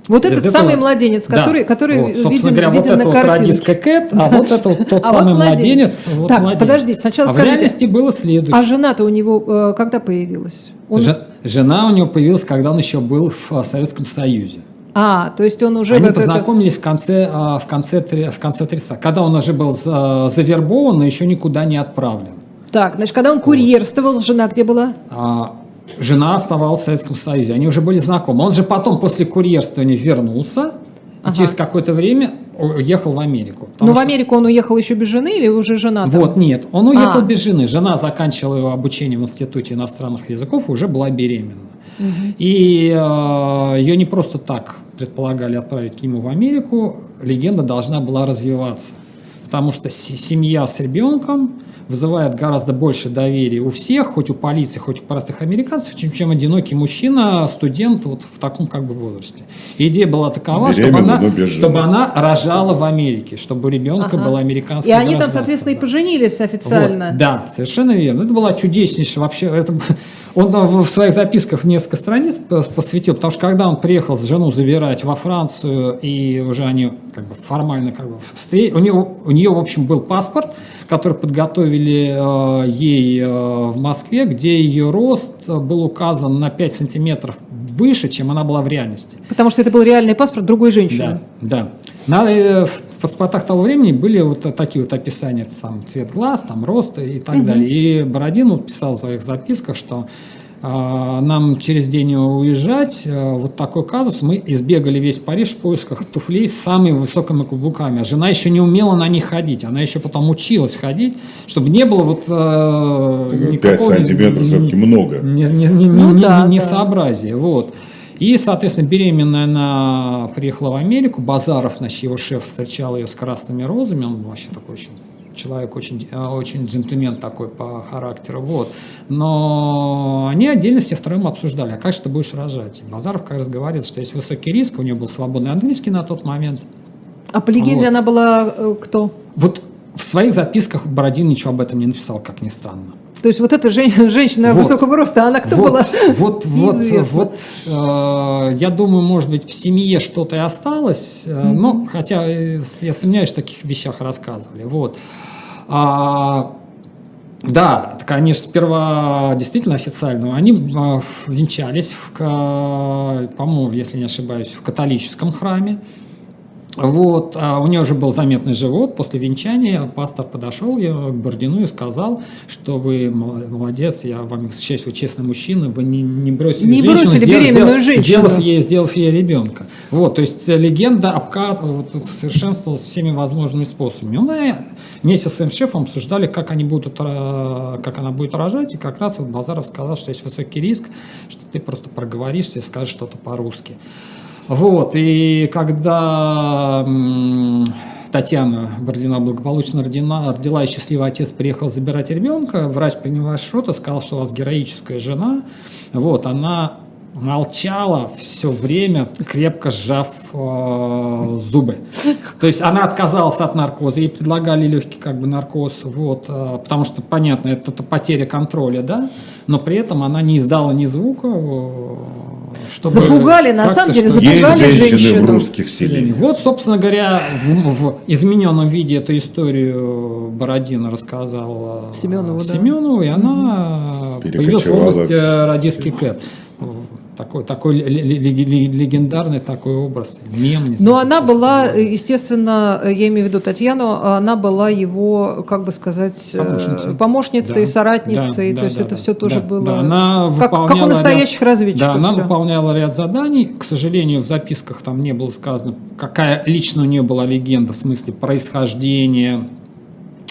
Вот этот этого... самый младенец, который, да. который вот, виден, говоря, виден вот это вот Кэт, а *laughs* вот это вот тот а самый вот младенец. Вот так, младенец. подождите, сначала а скажите. в реальности было следующее. А жена-то у него э, когда появилась? Он... Жена у него появилась, когда он еще был в э, Советском Союзе. А, то есть он уже... Они познакомились это... в конце, э, в конце, в конце 30 когда он уже был завербован, но еще никуда не отправлен. Так, значит, когда он курьерствовал, вот. жена где была? А, жена оставалась в Советском Союзе, они уже были знакомы. Он же потом после курьерствования вернулся, ага. и через какое-то время уехал в Америку. Но что... в Америку он уехал еще без жены или уже жена там? Вот, нет, он уехал а. без жены. Жена заканчивала его обучение в Институте иностранных языков и уже была беременна. Угу. И э, ее не просто так предполагали отправить к нему в Америку, легенда должна была развиваться. Потому что семья с ребенком вызывает гораздо больше доверия у всех, хоть у полиции, хоть у простых американцев, чем, чем одинокий мужчина, студент вот в таком как бы возрасте. идея была такова, чтобы она, чтобы она рожала в Америке, чтобы у ребенка ага. была американская И они там, соответственно, да. и поженились официально. Вот, да, совершенно верно. Это была чудеснейшая вообще, это, он в своих записках несколько страниц посвятил, потому что когда он приехал с жену забирать во Францию, и уже они как бы формально как бы встреч... у, него, у нее, в общем, был паспорт, который подготовили э, ей э, в Москве, где ее рост был указан на 5 сантиметров выше, чем она была в реальности. Потому что это был реальный паспорт другой женщины. Да, да. На, э, в паспортах того времени были вот такие вот описания, там, цвет глаз, там, рост и так угу. далее. И Бородин вот писал в своих записках, что а, нам через день уезжать, а, вот такой казус, мы избегали весь Париж в поисках туфлей с самыми высокими каблуками, а жена еще не умела на них ходить, она еще потом училась ходить, чтобы не было вот... Э, 5 сантиметров все-таки много. Не, не, не, ну, не, да, несообразия, да. вот. И, соответственно, беременная она приехала в Америку, Базаров, значит, его шеф встречал ее с красными розами, он вообще такой очень человек очень, э, очень джентльмен такой по характеру, вот. Но они отдельно все втроем обсуждали, а как же ты будешь рожать? Базаров как раз говорит, что есть высокий риск, у него был свободный английский на тот момент. А по легенде Вот. она была э, кто? Вот в своих записках Бородин ничего об этом не написал, как ни странно. То есть вот эта жен- женщина Вот. высокого роста, она кто вот, была? Вот, вот, Неизвестно. вот, э, я думаю, может быть, в семье что-то и осталось, э, но хотя э, я сомневаюсь, о таких вещах рассказывали. Вот. А, да, это, конечно, сперва действительно официально. Они в- венчались, в, по-моему, если не ошибаюсь, в католическом храме. Вот, а у нее уже был заметный живот. После венчания пастор подошел я к Бордину и сказал, что вы мол- молодец, я вам восхищаюсь, вы честный мужчина, вы не, не бросили Не женщину, бросили сделав- беременную сделав- женщину. Сделав ей, сделав ей ребенка. Вот, то есть э, легенда обкат, вот, совершенствовалась всеми возможными способами. Он и вместе со своим шефом обсуждали, как они будут, как она будет рожать, и как раз вот Базаров сказал, что есть высокий риск, что ты просто проговоришься и скажешь что-то по-русски. Вот, и когда Татьяна Бородина благополучно родина, родила, и счастливый отец приехал забирать ребенка, врач принял шрота, сказал, что у вас героическая жена. Вот, она молчала все время, крепко сжав э, зубы. То есть она отказалась от наркоза, ей предлагали легкий как бы наркоз, вот, э, потому что, понятно, это, это потеря контроля, да, но при этом она не издала ни звука, э, чтобы... Запугали, на самом деле, что- Есть Запугали женщины в женщину. русских селениях. вот, собственно говоря, в, в измененном виде эту историю Бородина рассказал э, Семенову, да. Семенову, и она появилась в области э, радистский кэт. Такой, такой ле- ле- ле- ле- легендарный такой образ, мем. не Но она была, э, естественно, э, я имею в виду Татьяну, она была его, как бы сказать, э, Помощницей. помощницей, Да. соратницей, Да, то есть да, это да, все тоже да, было да, она как, как у настоящих ряд- разведчиков. Да, она всё. выполняла ряд заданий. К сожалению, в записках там не было сказано, какая лично у нее была легенда в смысле происхождения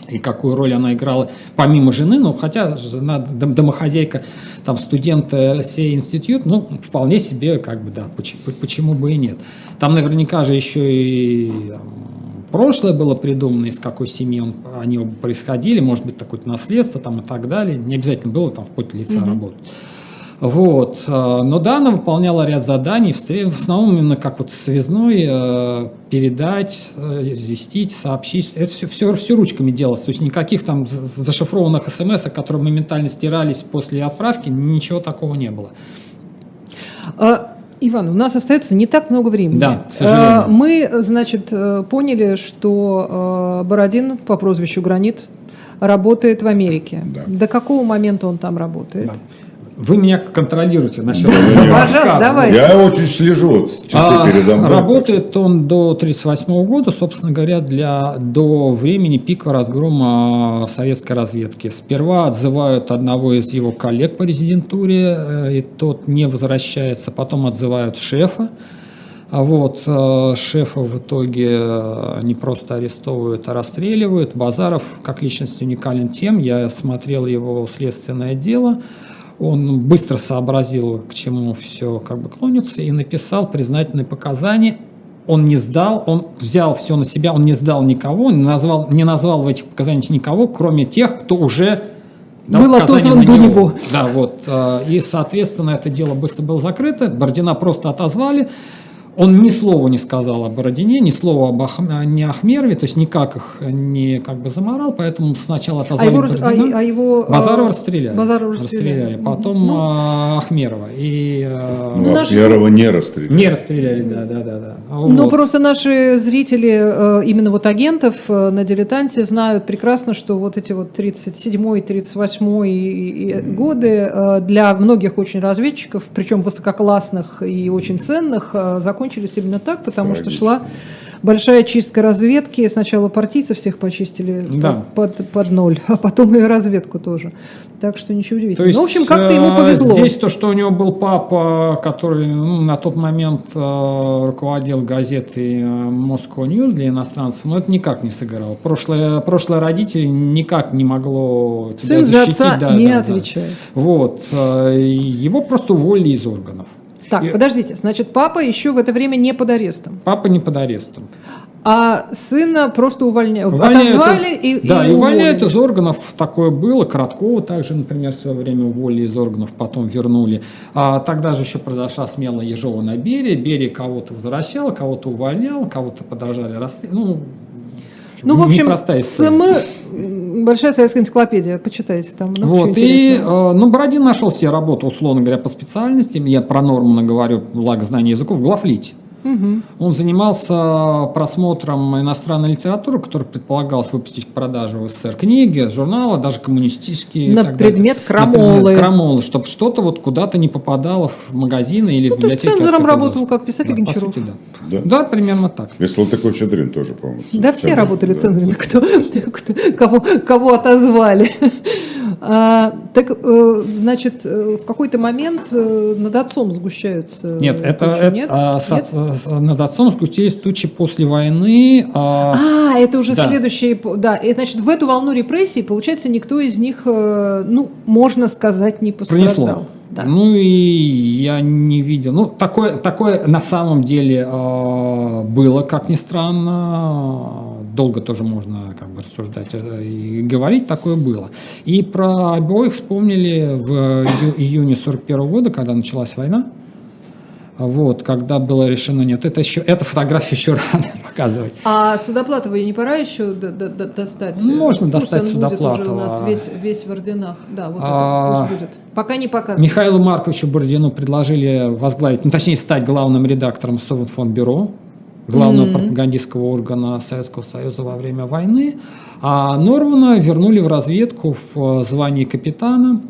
и какую роль она играла помимо жены, ну, хотя жена дом- домохозяйка, там, студент э, сей институт, ну, вполне себе, как бы, да, почему, почему бы и нет. Там наверняка же еще и прошлое было придумано, из какой семьи он, они оба происходили, может быть, такое-то наследство там и так далее. Не обязательно было там в поте лица работать. Вот. э, Но да, она выполняла ряд заданий, в основном именно как вот связной, э, передать, э, известить, сообщить. Это все, все, все ручками делалось. То есть никаких там за- зашифрованных смс, которые моментально стирались после отправки, ничего такого не было. А, Иван, у нас остается не так много времени. Да, к сожалению. А, Мы, значит, поняли, что Бородин по прозвищу Гранит работает в Америке. Да. До какого момента он там работает? Да. Вы меня контролируете насчет рассказа. Давай. Я очень слежу, часы А, передо мной. Работает он до 1938 года, собственно говоря, для, до времени пика разгрома советской разведки. Сперва отзывают одного из его коллег по резидентуре, э, и тот не возвращается, потом отзывают шефа. А вот э, шефа в итоге э, не просто арестовывают, а расстреливают. Базаров как личность уникален тем, я смотрел его следственное дело, он быстро сообразил, к чему все как бы клонится, и написал признательные показания. Он не сдал, он взял все на себя, он не сдал никого, не назвал, не назвал в этих показаниях никого, кроме тех, кто уже дал Был отозван до него. Да, вот. э, И, соответственно, это дело быстро было закрыто. Бородина просто отозвали. Он ни слова не сказал о Бородине, ни слова об Ах... не Ахмерове, то есть никак их не как бы заморал, поэтому сначала А отозвали его, рас- а, Бородина. а его, э, Базарова расстреляли. Базарова расстреляли. расстреляли. Потом Ну, а, Ахмерова. И э, Ну, наши- Ахмерова не расстреляли. не расстреляли, да, да, да. да. Ну, Вот. просто наши зрители, э, именно вот агентов э, на «Дилетанте» знают прекрасно, что вот эти вот 37-й, 38-й и- и годы э, для многих очень разведчиков, причем высококлассных и очень ценных, э, закончились именно так, потому что Трагично. шла большая чистка разведки. Сначала партийцев всех почистили Да. под, под ноль, а потом и разведку тоже. Так что ничего То удивительного. есть, ну, в общем, как-то ему э, повезло. Здесь то, что у него был папа, который ну, на тот момент э, руководил газетой э, Moscow News для иностранцев, но это никак не сыграло. Прошлое, прошлое родители никак не могло тебя Сын за защитить. отца да, не да, да. отвечает. Вот. э, Его просто уволили из органов. Так, И подождите, значит, папа еще в это время не под арестом, Папа не под арестом. а сына просто увольняют, Увольняют- отозвали и, да, и увольняют из органов. Такое было. Короткова также, например, в свое время уволили из органов, потом вернули. А тогда же еще произошла смела Ежова на Берии. Берия кого-то возвращал, кого-то увольнял, кого-то продолжали расстрелять. Ну, Ну, в общем, непростая история. СМ, большая советская энциклопедия, почитайте, там чего Вот, и, э, ну, Бородин нашел себе работу, условно говоря, по специальностям. Я про Нормана говорю, благо знания языков, в Главлите. Мгм. Он занимался просмотром иностранной литературы, которую предполагалось выпустить к продаже в СССР. Книги, журналы, даже коммунистические. и На предмет На крамолы. предмет крамолы, чтобы что-то вот куда-то не попадало в магазины или Ну, в то есть библиотеки. цензором работал как писатель Да, по Гончаров. сути, да. Да? Да, примерно так. Если он такой Щедрин тоже, по-моему. Да, все работали да. цензорами, кто, кто- кого, кого отозвали. А, так, э, значит, э, в какой-то момент э, над отцом сгущаются. Нет, это, это, нет? а, Нет? С- над отцом спустились тучи после войны. а, А, это уже Да. следующий, по- да. И, значит, в эту волну репрессий, получается, никто из них, э, ну, можно сказать, не пострадал. Пронесло. Да. Ну и я не видел. Ну, такое, такое на самом деле э, было, как ни странно. Долго тоже можно как бы рассуждать э, и говорить, такое было. И про обоих вспомнили в ию- июне 41 года, когда началась война. Вот, когда было решено, нет, это еще, эта фотография еще рано *laughs* показывать. А Судоплатова не пора еще д- д- д- достать? Ну, можно Пусть достать он будет уже у Судоплатова. нас весь, весь в орденах. Да, вот А, это пусть будет. Пока не показывают. Михаилу Марковичу Бородину предложили возглавить, ну, точнее, стать главным редактором Совинформбюро, главного Мгм. пропагандистского органа Советского Союза во время войны, а Нормана вернули в разведку в э, звании капитана,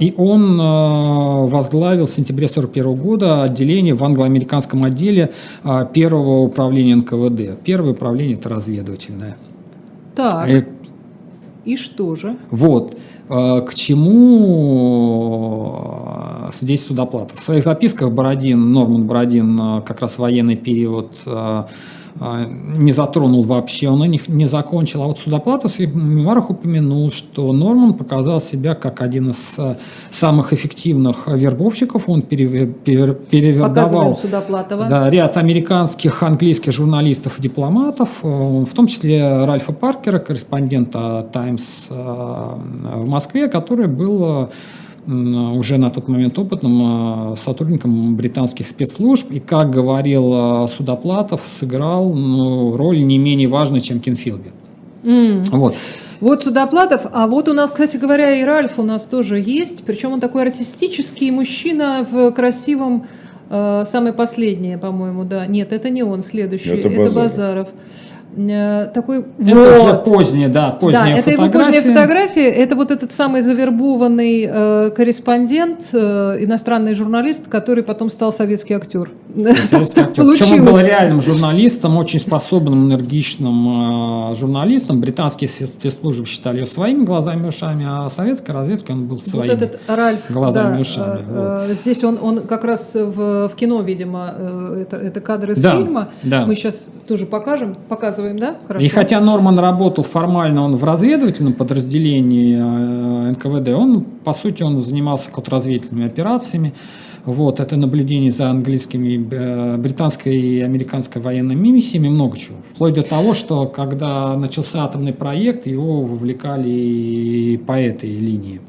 и он э, возглавил в сентябре 1941 года отделение в англо-американском отделе а, первого управления НКВД. Первое управление – это разведывательное. Так, Э, и что же? Вот. К чему здесь Судоплатов? В своих записках Бородин, Норман Бородин, как раз военный период не затронул вообще, он их не закончил. А вот Судоплатов в своих мемуарах упомянул, что Норман показал себя как один из э, самых эффективных вербовщиков. Он переве- пере- Показываем перевербовал да, ряд американских, английских журналистов и дипломатов, э, в том числе Ральфа Паркера, корреспондента Times э, в Москве, который был уже на тот момент опытным э, сотрудником британских спецслужб и, как говорил э, Судоплатов, сыграл ну, роль не менее важную, чем Кинфилби. М. Вот. Вот Судоплатов, а вот у нас, кстати говоря, и Ральф у нас тоже есть, причем он такой артистический мужчина в красивом, э, самое последнее, по-моему, да. Нет, это не он, следующий, Это это, Базаров. Э, такой Это вот. уже поздняя, да, поздняя да, это его фотография. поздняя фотография. Это вот этот самый завербованный э, корреспондент, э, иностранный журналист, который потом стал советский актер. Советский актер. Причем он был реальным журналистом, очень способным, энергичным э, журналистом. Британские спецслужбы считали его своими глазами и ушами, а советская разведка он был Вот своими. этот Ральф, глазами и да, ушами, э, э, здесь он, он как раз в, в кино, видимо, э, это, это кадры из Да, фильма. да. Мы сейчас тоже покажем, показываем, да? Хорошо. И хотя Норман работал формально он в разведывательном подразделении э, НКВД, он, по сути, он занимался контрразведывательными операциями. Вот, это наблюдение за английскими, э, британской и американской военными миссиями, много чего. Вплоть до того, что когда начался атомный проект, его вовлекали и по этой линии.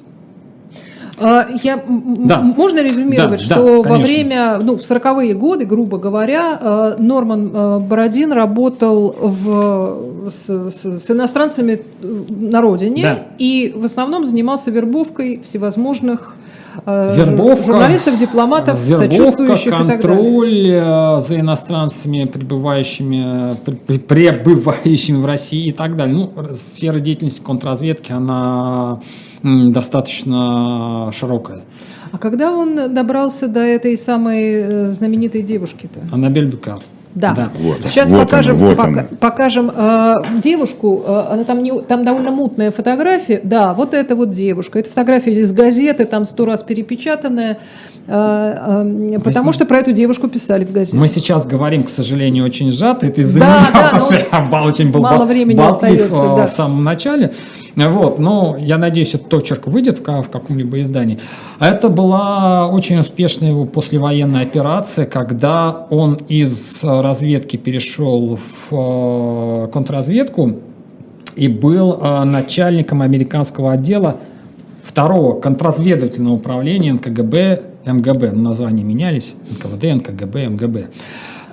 А, Я, Да. Можно резюмировать, Да, что да, во время, ну, в 40-е годы, грубо говоря, э, Норман э, Бородин работал в, с, с- с иностранцами на родине Да. и в основном занимался вербовкой всевозможных Вербовка, журналистов, дипломатов, Вербовка, сочувствующих и так далее. контроль э, за иностранцами, пребывающими, пребывающими в России и так далее. Ну, сфера деятельности контрразведки, она достаточно широкая. А когда он добрался до этой самой э, знаменитой девушки-то? Аннабель Бюкар. Да. Вот, Сейчас вот покажем, она, вот пока- она. покажем э, девушку. э, она там, не, там довольно мутная фотография. Да, вот эта вот девушка. Это фотография из газеты, там сто раз перепечатанная. э, э, потому что про эту девушку писали в газете. Мы сейчас говорим, к сожалению, очень сжато. Это из-за Да, меня, да, *laughs* бал- очень был мало времени остается, да. в самом начале. Вот, но я надеюсь, этот точерк выйдет в каком-либо издании. А это была очень успешная его послевоенная операция, когда он из разведки перешел в э, контрразведку и был э, начальником американского отдела второго контрразведывательного управления НКГБ МГБ. Названия менялись. НКВД, НКГБ, МГБ.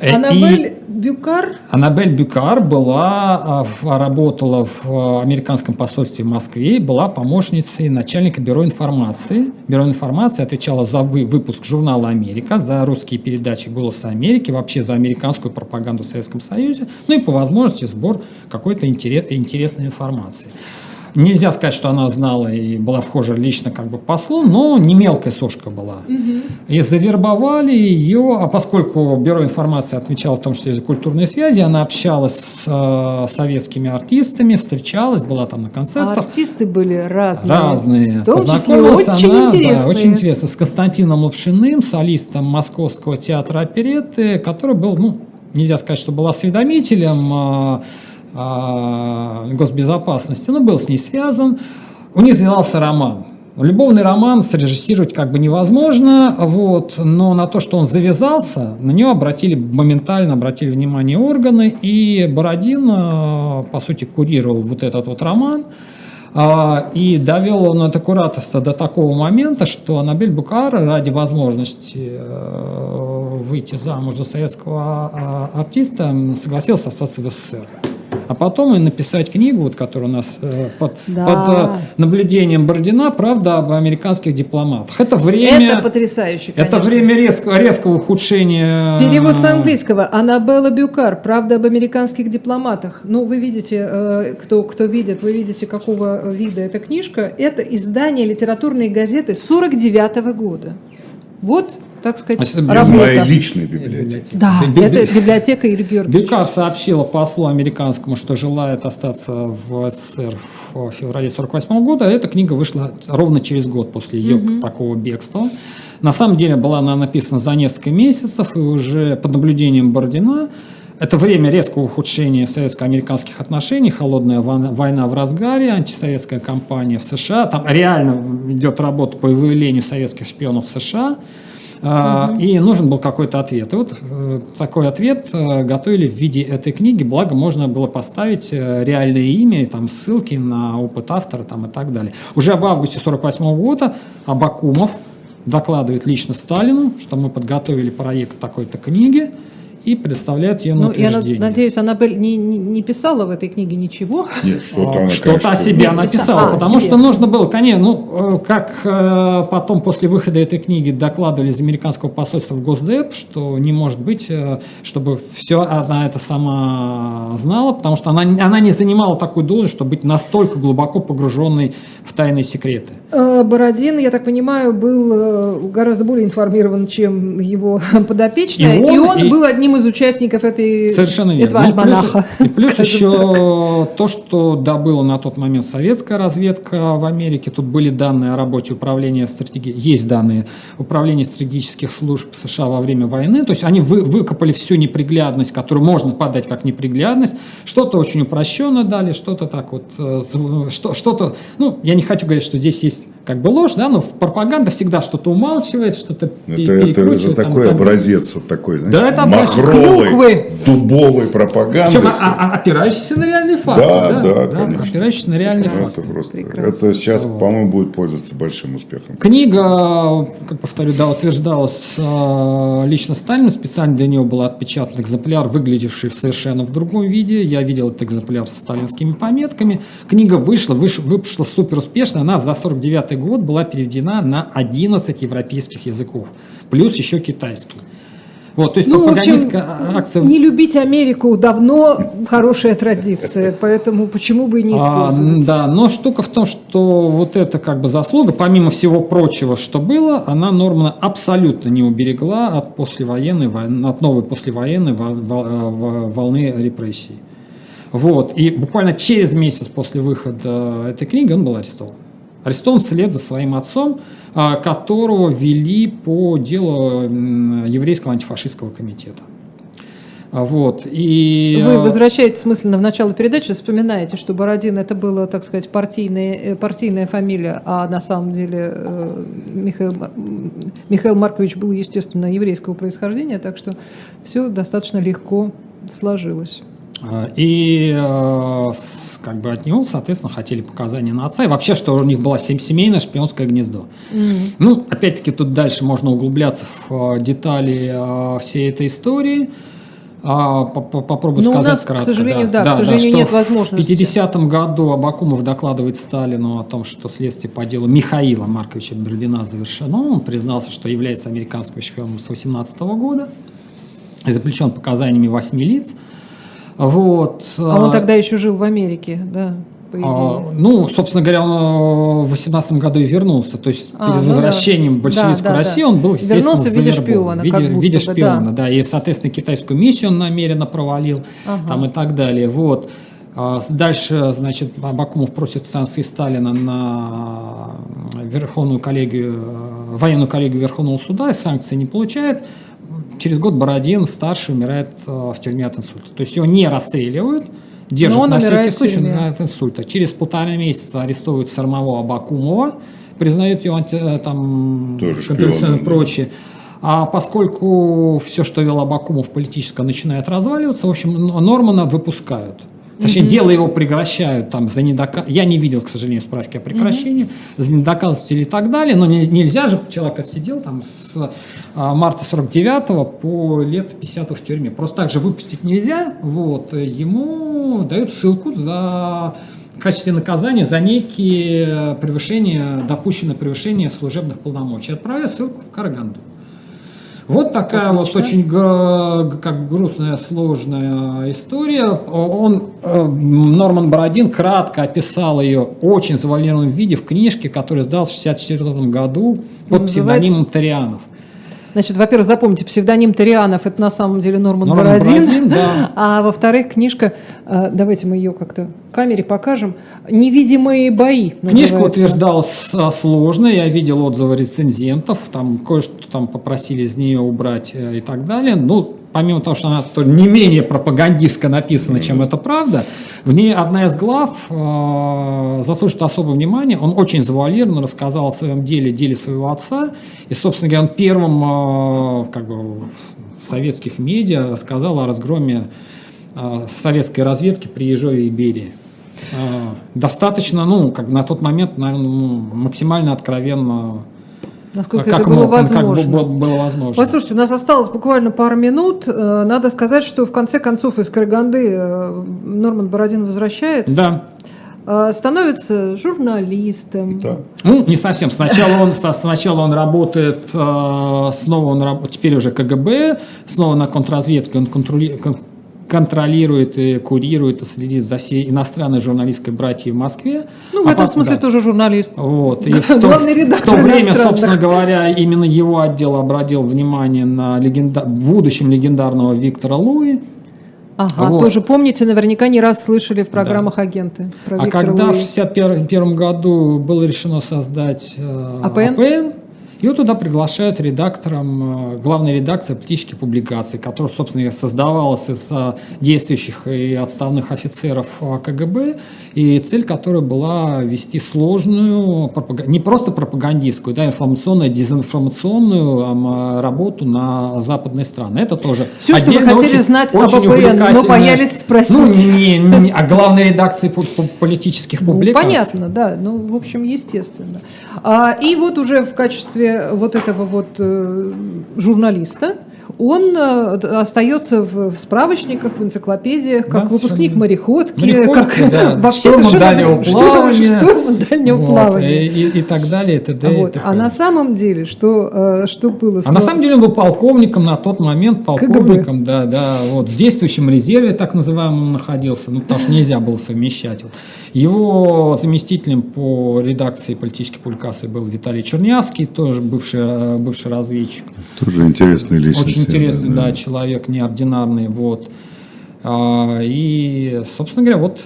Аннабель и Бюкар? Аннабель Бюкар была, а, работала в американском посольстве в Москве, была помощницей начальника бюро информации. Бюро информации отвечала за выпуск журнала «Америка», за русские передачи «Голоса Америки», вообще за американскую пропаганду в Советском Союзе, ну и по возможности сбор какой-то интересной информации. Нельзя сказать, что она знала и была вхожа лично как бы послу, но не мелкая сошка была. Угу. И завербовали ее, а поскольку Бюро информации отвечало в том числе за культурные связи, она общалась с э, советскими артистами, встречалась, была там на концертах. А артисты были разные. Разные. В том числе очень она, интересные. Да, очень интересно. С Константином Лапшиным, солистом Московского театра оперетты, который был, ну, нельзя сказать, что был осведомителем, а, госбезопасности, но был с ней связан. У них связался роман. Любовный роман срежиссировать как бы невозможно, вот, но на то, что он завязался, на него обратили моментально обратили внимание органы, и Бородин, а, по сути, курировал вот этот вот роман, а, и довел он это кураторство до такого момента, что Анабель Букар ради возможности э, выйти замуж за советского артиста согласился остаться в СССР а потом и написать книгу, вот, которая у нас э, под, да. под э, наблюдением Бородина «Правда об американских дипломатах». Это время... Это потрясающе, конечно. Это время резкого, резкого ухудшения... Перевод с английского. Аннабелла Бюкар «Правда об американских дипломатах». Ну, вы видите, э, кто, кто видит, вы видите, какого вида эта книжка. Это издание литературной газеты 49 -го года. Вот так сказать, это работа. моей личной библиотеки. Да, это библиотека Юрия Георгиевича. Бекар сообщила послу американскому, что желает остаться в СССР в феврале 1948 года. Эта книга вышла ровно через год после ее угу. такого бегства. На самом деле была она написана за несколько месяцев и уже под наблюдением Бородина. Это время резкого ухудшения советско-американских отношений, холодная война в разгаре, антисоветская кампания в США. Там реально идет работа по выявлению советских шпионов в США. Угу. И нужен был какой-то ответ. И вот э, такой ответ э, готовили в виде этой книги, благо можно было поставить э, реальное имя, и там ссылки на опыт автора там, и так далее. Уже в августе 1948 года Абакумов докладывает лично Сталину, что мы подготовили проект такой-то книги, и представляет ее на ну, утверждение. Я надеюсь, Аннабель не, не, не писала в этой книге ничего. Нет, что-то она, Что-то о себе она писала, а, потому себе. что нужно было, конечно, ну, э, как э, потом после выхода этой книги докладывали из американского посольства в Госдеп, что не может быть, э, чтобы все она это сама знала, потому что она, она не занимала такую должность, чтобы быть настолько глубоко погруженной в тайные секреты. Бородин, я так понимаю, был гораздо более информирован, чем его *laughs* подопечная, и он, и он и... был одним из участников этой, Совершенно этого верно. альманаха. Ну, плюс, и плюс еще то, что добыла на тот момент советская разведка в Америке. Тут были данные о работе управления стратеги... есть данные управления стратегических служб США во время войны. То есть они вы, выкопали всю неприглядность, которую можно подать как неприглядность. Что-то очень упрощенно дали, что-то так вот, э, что, что-то, ну, я не хочу говорить, что здесь есть как бы ложь, да, но пропаганда всегда что-то умалчивает, что-то это, это, это такой там, образец, вот такой, знаете, да, это махровой, клюквы. дубовой пропаганды. Причем, а, а, опирающийся на реальный факт. Да, да, да, да конечно. Опирающийся на реальный это факт. Просто, это сейчас, вот. по-моему, будет пользоваться большим успехом. Книга, как повторю, да, утверждалась э, лично Сталину, специально для него был отпечатан экземпляр, выглядевший совершенно в другом виде. Я видел этот экземпляр с сталинскими пометками. Книга вышла, выш, вышла супер успешно, она за 49 год была переведена на 11 европейских языков, плюс еще китайский. Вот, то есть ну, пропагандистская общем, акция... Не любить Америку давно хорошая традиция, поэтому почему бы и не использовать? А, да, но штука в том, что вот эта как бы заслуга, помимо всего прочего, что было, она Нормана абсолютно не уберегла от послевоенной от новой послевоенной волны репрессий. Вот, и буквально через месяц после выхода этой книги он был арестован. Арестован вслед за своим отцом, а, которого вели по делу еврейского антифашистского комитета. А, Вот. И, Вы э, возвращаетесь мысленно в начало передачи, вспоминаете, что Бородин это была, так сказать, партийная, э, партийная фамилия, а на самом деле э, Михаил, Михаил Маркович был, естественно, еврейского происхождения, так что все достаточно легко сложилось. А, И как бы от него, соответственно, хотели показания на отца. И вообще, что у них было сем- семейное шпионское гнездо. Ну, опять-таки, тут дальше можно углубляться в э, детали э, всей этой истории. А, по- по- Попробую Ну, у сказать нас, к кратко. сожалению, да, к сожалению, что нет возможности. В 50 году Абакумов докладывает Сталину о том, что следствие по делу Михаила Марковича Бердина завершено. Он признался, что является американским шпионом с 18 года. И заключен показаниями восьми лиц. Вот. А он а, тогда еще жил в Америке, да, а, ну, собственно говоря, он э, в 18 году и вернулся. То есть А, перед ну возвращением да. в большевистскую Да, Россию да. он был, естественно, Вернулся в виде шпиона, В виде, в виде шпиона, да. да. И, соответственно, китайскую миссию он намеренно провалил Ага. там и так далее. Вот. А, Дальше, значит, Абакумов просит санкции Сталина на Верховную коллегию, э, военную коллегию Верховного суда, санкции не получает. Через год Бородин, старший, умирает э, в тюрьме от инсульта. То есть его не расстреливают, держат Но он на всякий случай, он умирает от инсульта. Через полтора месяца арестовывают самого Абакумова, признают его анти- э, там, шпионом, и прочее. А поскольку все, что вел Абакумов политическое, начинает разваливаться, в общем, Нормана выпускают. Точнее, дело его прекращают там за недока... Я не видел, к сожалению, справки о прекращении, за недоказанность или так далее, но не- нельзя же, человек сидел там с а, марта 49 по лет 50 в тюрьме. Просто так же выпустить нельзя, вот, э, ему дают ссылку за в качестве наказания за некие превышения, допущенное превышение служебных полномочий. Отправляют ссылку в Караганду. Вот такая вот Отлично. очень г- г- как грустная, сложная история. Он, э, Норман Бородин, кратко описал ее очень завуалированном виде в книжке, которую издал в 1964 году под Называется? псевдонимом Тарианов. Значит, во-первых, запомните, псевдоним Тарианов – это на самом деле Норман, Норман Бородин. Бородин, да. *laughs* А во-вторых, книжка, э, давайте мы ее как-то в камере покажем, «Невидимые бои» Книжка называется. утверждалась а, сложно, я видел отзывы рецензентов, там кое-что там попросили из нее убрать э, и так далее. Ну, помимо того, что она не менее пропагандистко написана, чем это правда, в ней одна из глав э, заслуживает особого внимания. Он очень завуалированно рассказал о своем деле, деле своего отца. И, собственно говоря, он первым э, как бы, в советских медиа сказал о разгроме э, советской разведки при Ежове и Берии. А, Достаточно, ну, как на тот момент, наверное, ну, максимально откровенно, Насколько как это было мог, как возможно. бы было возможно. Послушайте, у нас осталось буквально пару минут. Э, Надо сказать, что в конце концов из Караганды э, Норман Бородин возвращается, Да. э, становится журналистом. Да. Ну, не совсем. Сначала он, сначала он работает, снова он теперь уже КГБ, снова на контрразведке он контроли- кон- контролирует и курирует и следит за всей иностранной журналистской братьей в Москве. Ну, в А этом пап- смысле да. тоже журналист. Вот. И в то, в то время, собственно говоря, именно его отдел обратил внимание на легенда... будущем легендарного Виктора Луи. Ага, Вот. тоже помните, наверняка не раз слышали в программах агенты про А Виктора когда Луи. в 1961 году было решено создать э, АПН? Его туда приглашают редактором э, главной редакции политических публикаций, которая, собственно, говоря, создавалась из э, действующих и отставных офицеров э, КГБ, и цель которой была вести сложную, не просто пропагандистскую, да, информационную, дезинформационную э, работу на западные страны. Это тоже Всё, что вы хотели очень- знать об очень АПН, но боялись спросить. Ну, не, не- о главной редакции политических Ну, публикаций. понятно, да, ну, в общем, естественно. А, и вот уже в качестве вот этого вот э, журналиста он э, остается в, в справочниках, в энциклопедиях, как Да, выпускник совершенно. мореходки, Мореходки, как да. *laughs* вообще Штурман совершенно дальнего плавания. штурман дальнего Вот, плавания. И, и- и так далее, и т.д. Вот. А на самом деле, что, э, что было? А на самом деле он был полковником на тот момент, полковником, КГБ. да, да, вот в действующем резерве так называемом находился, ну потому что нельзя было совмещать. Вот. Его заместителем по редакции политических публикаций был Виталий Чернявский, тоже бывший, э, бывший разведчик. Тоже интересная личность. Очень интересный, да, человек неординарный, вот. А, И, собственно говоря, вот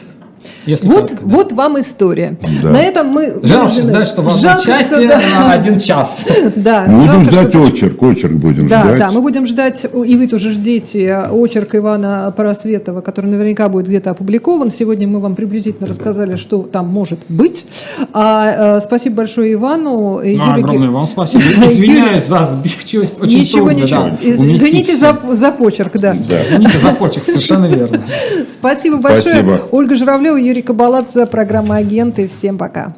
Если вот, кратко, да. вот вам история. Да. На этом мы... Жалко, вынуждены- знаешь, что в одном Жалко, часе что да. на один час. *laughs* Да, Будем жалко, ждать что- очерк, очерк будем Да, ждать. да, мы будем ждать, и вы тоже ждете очерк Ивана Поросветова, который наверняка будет где-то опубликован. Сегодня мы вам приблизительно рассказали, что там может быть. А, э, спасибо большое Ивану. и Ну, Юрию огромное Ге- вам спасибо. Извиняюсь за сбивчивость. Очень Ничего, трудно, ничего. да, Извините за, за почерк, да. Извините за почерк, совершенно верно. *laughs* Спасибо большое. Спасибо. Ольга Журавлева, Юрий Кабаладзе, программа «Агенты». Всем пока.